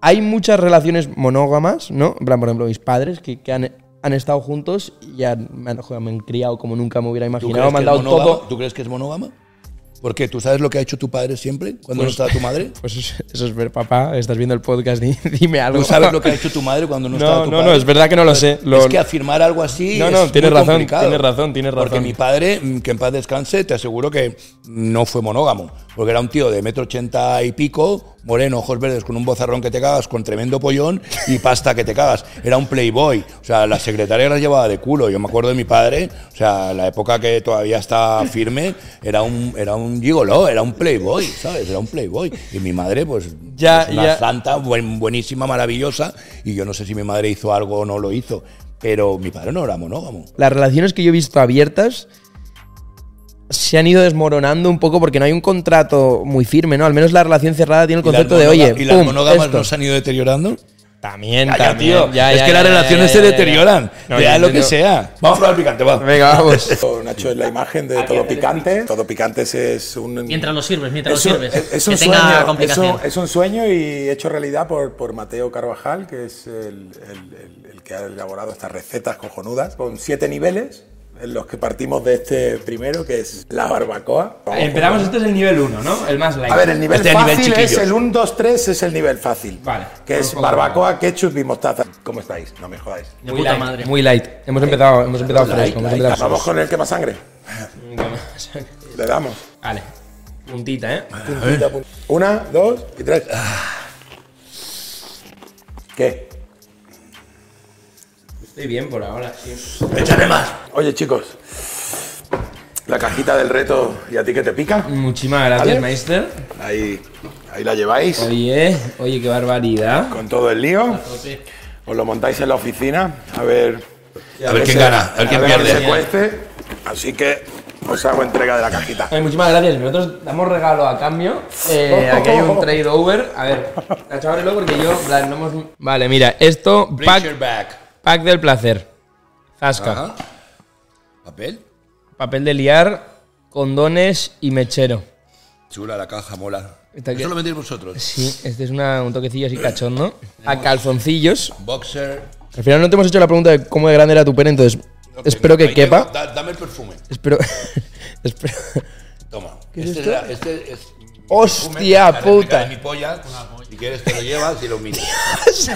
hay muchas relaciones monógamas, ¿no? Por ejemplo, mis padres que, que han, han estado juntos y han, me, han, joder, me han criado como nunca me hubiera ¿Tú imaginado, crees, me han dado todo. ¿Tú crees que es monógama? ¿Por qué? ¿Tú sabes lo que ha hecho tu padre siempre cuando no Pues- estaba tu madre? Pues eso, es ver, papá, estás viendo el podcast, di- dime algo. ¿Tú sabes lo que ha hecho tu madre cuando no, estaba No, tu no, padre? no, es verdad que no lo sé. Lo- es que afirmar algo así No, no, es tienes muy razón, complicado. tienes razón, tienes Porque razón. mi padre, mm, que en paz descanse, te aseguro que no fue monógamo. Porque era un tío de metro ochenta y pico, moreno, ojos verdes, con un bozarrón que te cagas, con tremendo pollón y pasta que te cagas. Era un playboy. O sea, la secretaria las llevaba de culo. Yo me acuerdo de mi padre, o sea, la época que todavía está firme, era un, era un gigoló, era un playboy, ¿sabes? Era un playboy. Y mi madre, pues, Ya, es una ya. santa, buen- buenísima, maravillosa. Y yo no sé si mi madre hizo algo o no lo hizo. Pero mi padre no era monógamo. las relaciones que yo he visto abiertas se han ido desmoronando un poco porque no hay un contrato muy firme, ¿no? Al menos la relación cerrada tiene el ¿Y las concepto de, oye, ¿Y las pum, monógamas esto. no se han ido deteriorando? También, Ya, ya, también. tío. Ya, es ya, que ya, las ya, relaciones ya, se ya, ya. deterioran. No, Sea yo lo que sea. Vamos a probar el picante, va. Venga, vamos. Nacho es la imagen de todo picante. Todo picante es un. Mientras lo sirves, mientras es lo sirves. es- es que un tenga sueño, es complicación. un, es un sueño y hecho realidad por, por Mateo Carvajal, que es el, el- el- el que ha elaborado estas recetas cojonudas, con siete niveles, los que partimos de este primero, que es la barbacoa. Empezamos, este es el nivel 1, ¿no? El más light. A ver, el nivel Este es nivel fácil es el 1, 2, 3, es el nivel fácil. Vale. Que es barbacoa, ketchup y mostaza. ¿Cómo estáis? No me jodáis. De muy puta light, madre. Muy light. Hemos empezado, hemos empezado fresco. hemos empezado Vamos con el que más sangre. fresco. Le damos. Vale. Puntita, ¿eh? Puntita, puntita. Una, dos y tres. ¿Qué? Estoy bien por ahora, sí. Échale más. Oye, chicos. La cajita del reto, ¿y a ti qué te pica? Muchísimas gracias, ¿Vale? Meister. Ahí, ahí la lleváis. Oye, oye, qué barbaridad. Con todo el lío. Os lo montáis en la oficina. A ver. A ver quién gana, a ver quién que pierde. se cueste. Así que os hago entrega de la cajita. Ay, muchísimas gracias. Nosotros damos regalo a cambio. Eh, aquí hay un trade over. A ver, ábrelo porque yo no hemos. Vale, mira, esto, Bring pack, your back. Pack del placer. Zasca. Ajá. ¿Papel? Papel de liar, condones y mechero. Chula la caja, mola. Está Eso que- lo vendéis vosotros. Sí, este es una- un toquecillo así cachondo. A calzoncillos. Boxer. Al final no te hemos hecho la pregunta de cómo de grande era tu pene, entonces espero que Ahí quepa. tengo- da- dame el perfume. Espero. espero. Toma. es este, esto? es la- este es. Hostia, la puta. de mi polla. Si quieres te lo llevas y lo miras.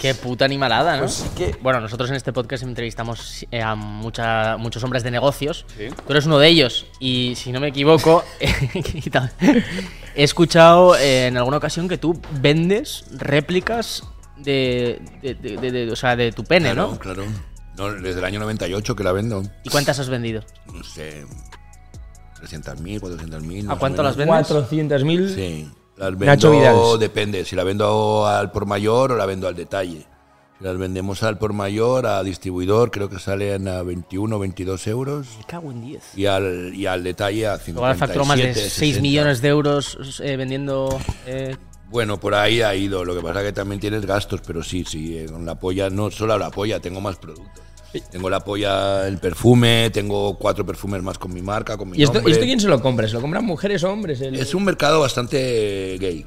Qué puta animalada, ¿no? Pues que- Bueno, nosotros en este podcast entrevistamos eh, a mucha- muchos hombres de negocios. Sí. Tú eres uno de ellos. Y si no me equivoco, he escuchado eh, en alguna ocasión que tú vendes réplicas de, de- de- de- de- o sea, de tu pene, Claro, ¿no? claro. No, desde el año 98 que la vendo. ¿Y cuántas has vendido? No sé. 300.000, 400.000. más ¿A cuánto las vendes? 400.000. Sí. Las vendo, Nacho Vidal. depende, si la vendo al por mayor o la vendo al detalle. Si las vendemos al por mayor, a distribuidor, creo que salen a 21 o 22 euros. Me cago en 10. Y al, y al detalle a 57, Igual facturó más de 60. 6 millones de euros eh, vendiendo. eh, Bueno, por ahí ha ido. Lo que pasa es que también tienes gastos, pero sí, sí. eh, Con la polla, no solo la polla, tengo más productos. Tengo la polla, el perfume, tengo cuatro perfumes más con mi marca, con mi ¿Y esto, nombre. ¿y esto quién se lo compra? ¿Se lo compran mujeres o hombres? El- Es un mercado bastante gay.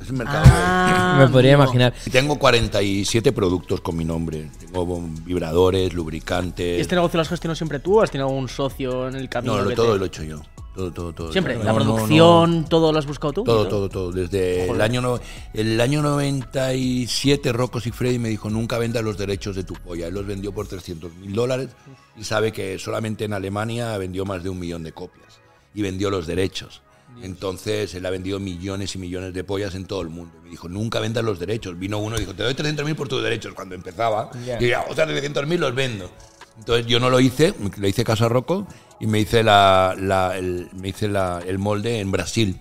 Es un mercado Ah, Me podría amigo. imaginar. gay. Y tengo 47 productos con mi nombre. Tengo vibradores, lubricantes. ¿Y este negocio lo has gestionado siempre tú o has tenido algún socio en el camino? no, lo- todo te- lo he hecho yo. Todo, todo, todo. Siempre, No, la no, no. producción, todo lo has buscado tú. Todo, ¿no? todo, todo. Desde el año, no- el año 97, Rocco y Freddy me dijo, nunca venda los derechos de tu polla. Él los vendió por 300 mil dólares y sabe que solamente en Alemania vendió más de un millón de copias. Y vendió los derechos. Entonces él ha vendido millones y millones de pollas en todo el mundo. Me dijo, nunca vendas los derechos. Vino uno y dijo, te doy 300 mil por tus derechos cuando empezaba. Ya. Y ya, otras 300 mil los vendo. Entonces yo no lo hice, le hice caso a Rocco y me hice, la, la- el, me hice la- el molde en Brasil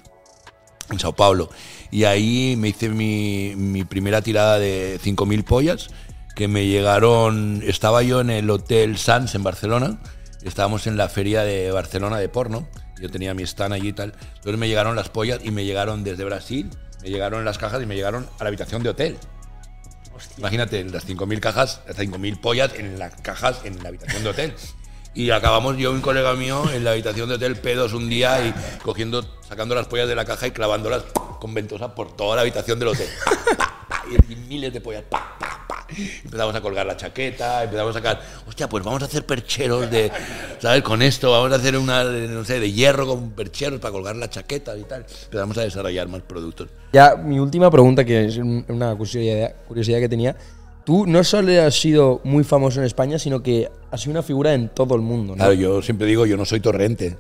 en Sao Paulo. Y ahí me hice mi, mi primera tirada de 5.000 pollas, que me llegaron, estaba yo en el Hotel Sans en Barcelona, estábamos en la feria de Barcelona de porno, yo tenía mi stand allí y tal, entonces me llegaron las pollas y me llegaron desde Brasil, me llegaron las cajas y me llegaron a la habitación de hotel. Imagínate, las 5.000 cajas, las 5.000 pollas en las cajas en la habitación de hotel. Y acabamos yo y un colega mío en la habitación de hotel pedos un día y cogiendo, sacando las pollas de la caja y clavándolas con ventosa por toda la habitación del hotel. Y miles de pollas. pa, pa, pa. Empezamos a colgar la chaqueta, empezamos a sacar, hostia, pues vamos a hacer percheros de, ¿sabes? Con esto, vamos a hacer una, no sé, de hierro con percheros para colgar la chaqueta y tal. Empezamos a desarrollar más productos. Ya, mi última pregunta, que es un- una curiosidad, curiosidad que tenía. Tú no solo has sido muy famoso en España, sino que has sido una figura en todo el mundo, ¿no? Claro, yo siempre digo, yo no soy torrente.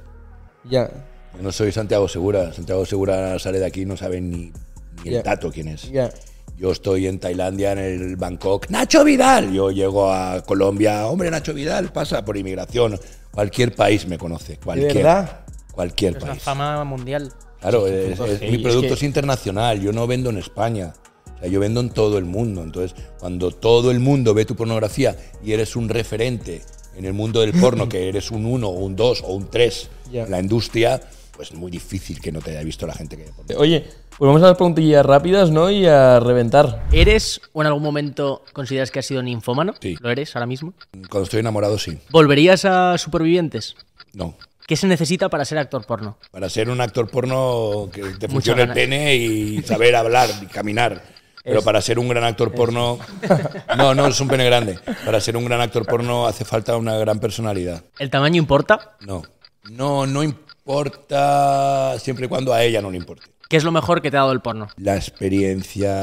Ya, Yo no soy Santiago Segura. Santiago Segura sale de aquí y no saben ni, ni el tato quién es. ya. Yo estoy en Tailandia, en el Bangkok. ¡Nacho Vidal! Yo llego a Colombia. Hombre, Nacho Vidal pasa por inmigración. Cualquier país me conoce. Cualquier, verdad? Cualquier Es una país. fama mundial. Claro, es- es- mi es producto que- es internacional. Yo no vendo en España. O sea, yo vendo en todo el mundo. Entonces, cuando todo el mundo ve tu pornografía y eres un referente en el mundo del porno, que eres un 1 o un 2 o un 3 Ya. en la industria, pues es muy difícil que no te haya visto la gente que ve porno. Oye, pues vamos a las preguntillas rápidas, ¿no? Y a reventar. ¿Eres o en algún momento consideras que has sido ninfómano? Sí. ¿Lo eres ahora mismo? Cuando estoy enamorado, sí. ¿Volverías a Supervivientes? No. ¿Qué se necesita para ser actor porno? Para ser un actor porno que te funcione el pene y saber hablar y caminar. Pero para ser un gran actor porno. No, no, es un pene grande. Para ser un gran actor porno hace falta una gran personalidad. ¿El tamaño importa? No. No, no importa siempre y cuando a ella no le importe. ¿Qué es lo mejor que te ha dado el porno? La experiencia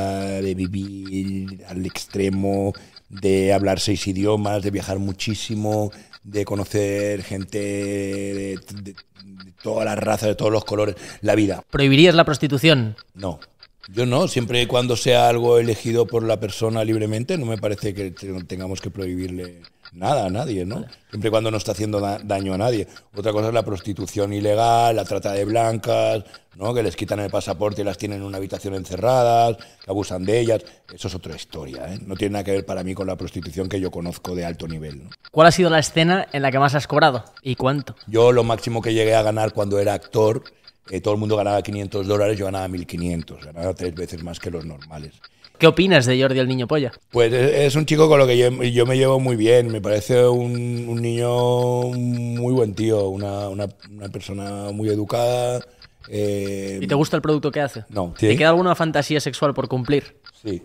de vivir al extremo, de hablar seis idiomas, de viajar muchísimo, de conocer gente de, de- de todas las razas, de todos los colores, la vida. ¿Prohibirías la prostitución? No. Yo no, siempre y cuando sea algo elegido por la persona libremente, no me parece que te- tengamos que prohibirle nada a nadie, ¿no? Siempre y cuando no está haciendo da- daño a nadie. Otra cosa es la prostitución ilegal, la trata de blancas, ¿no? Que les quitan el pasaporte y las tienen en una habitación encerradas, que abusan de ellas. Eso es otra historia, ¿eh? No tiene nada que ver para mí con la prostitución que yo conozco de alto nivel, ¿no? ¿Cuál ha sido la escena en la que más has cobrado? ¿Y cuánto? Yo lo máximo que llegué a ganar cuando era actor, eh, todo el mundo ganaba 500 dólares, yo ganaba 1500, ganaba tres veces más que los normales. ¿Qué opinas de Jordi el niño polla? Pues es un chico con lo que yo, yo me llevo muy bien, me parece un, un niño muy buen tío, una, una- una persona muy educada. eh, ¿Y te gusta el producto que hace? No. ¿Te ¿Sí? queda alguna fantasía sexual por cumplir? Sí.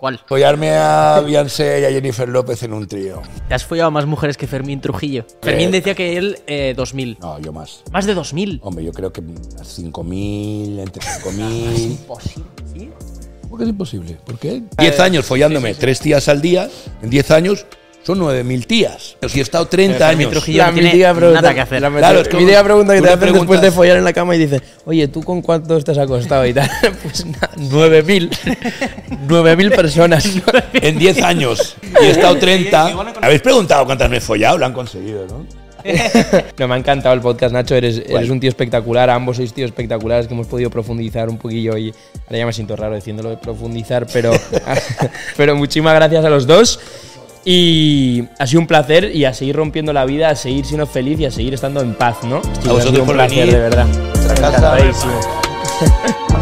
¿Cuál? Follarme a Beyoncé y a Jennifer López en un trío. ¿Te has follado a más mujeres que Fermín Trujillo? Fermín decía que él, eh, 2000. No, yo más. Más de 2000. Hombre, yo creo que unas 5.000, entre 5.000. Imposible, ¿sí? ¿Por qué es imposible? ¿Por qué? 10 años follándome tres tías al día, en 10 años son 9.000 tías. Si he estado 30 Fermín años. Trujillo no tiene pregunta- nada que hacer. La Claro, es como- mítica pregunta que te hacen después de follar en la cama y dices, oye, ¿tú con cuántos te has acostado y tal? pues nada, 9.000. 9.000 personas. en 10 años y he estado 30. Habéis preguntado cuántas me he follado, lo han conseguido, ¿no? No, me ha encantado el podcast, Nacho. Eres, eres un tío espectacular. Ambos sois tíos espectaculares que hemos podido profundizar un poquillo y ahora ya me siento raro diciéndolo de profundizar, pero, pero muchísimas gracias a los dos. Y ha sido un placer y a seguir rompiendo la vida, a seguir siendo feliz y a seguir estando en paz, ¿no? A vosotros Ha sido un por placer, venir. de verdad. Nuestra casa. Encantadísimo.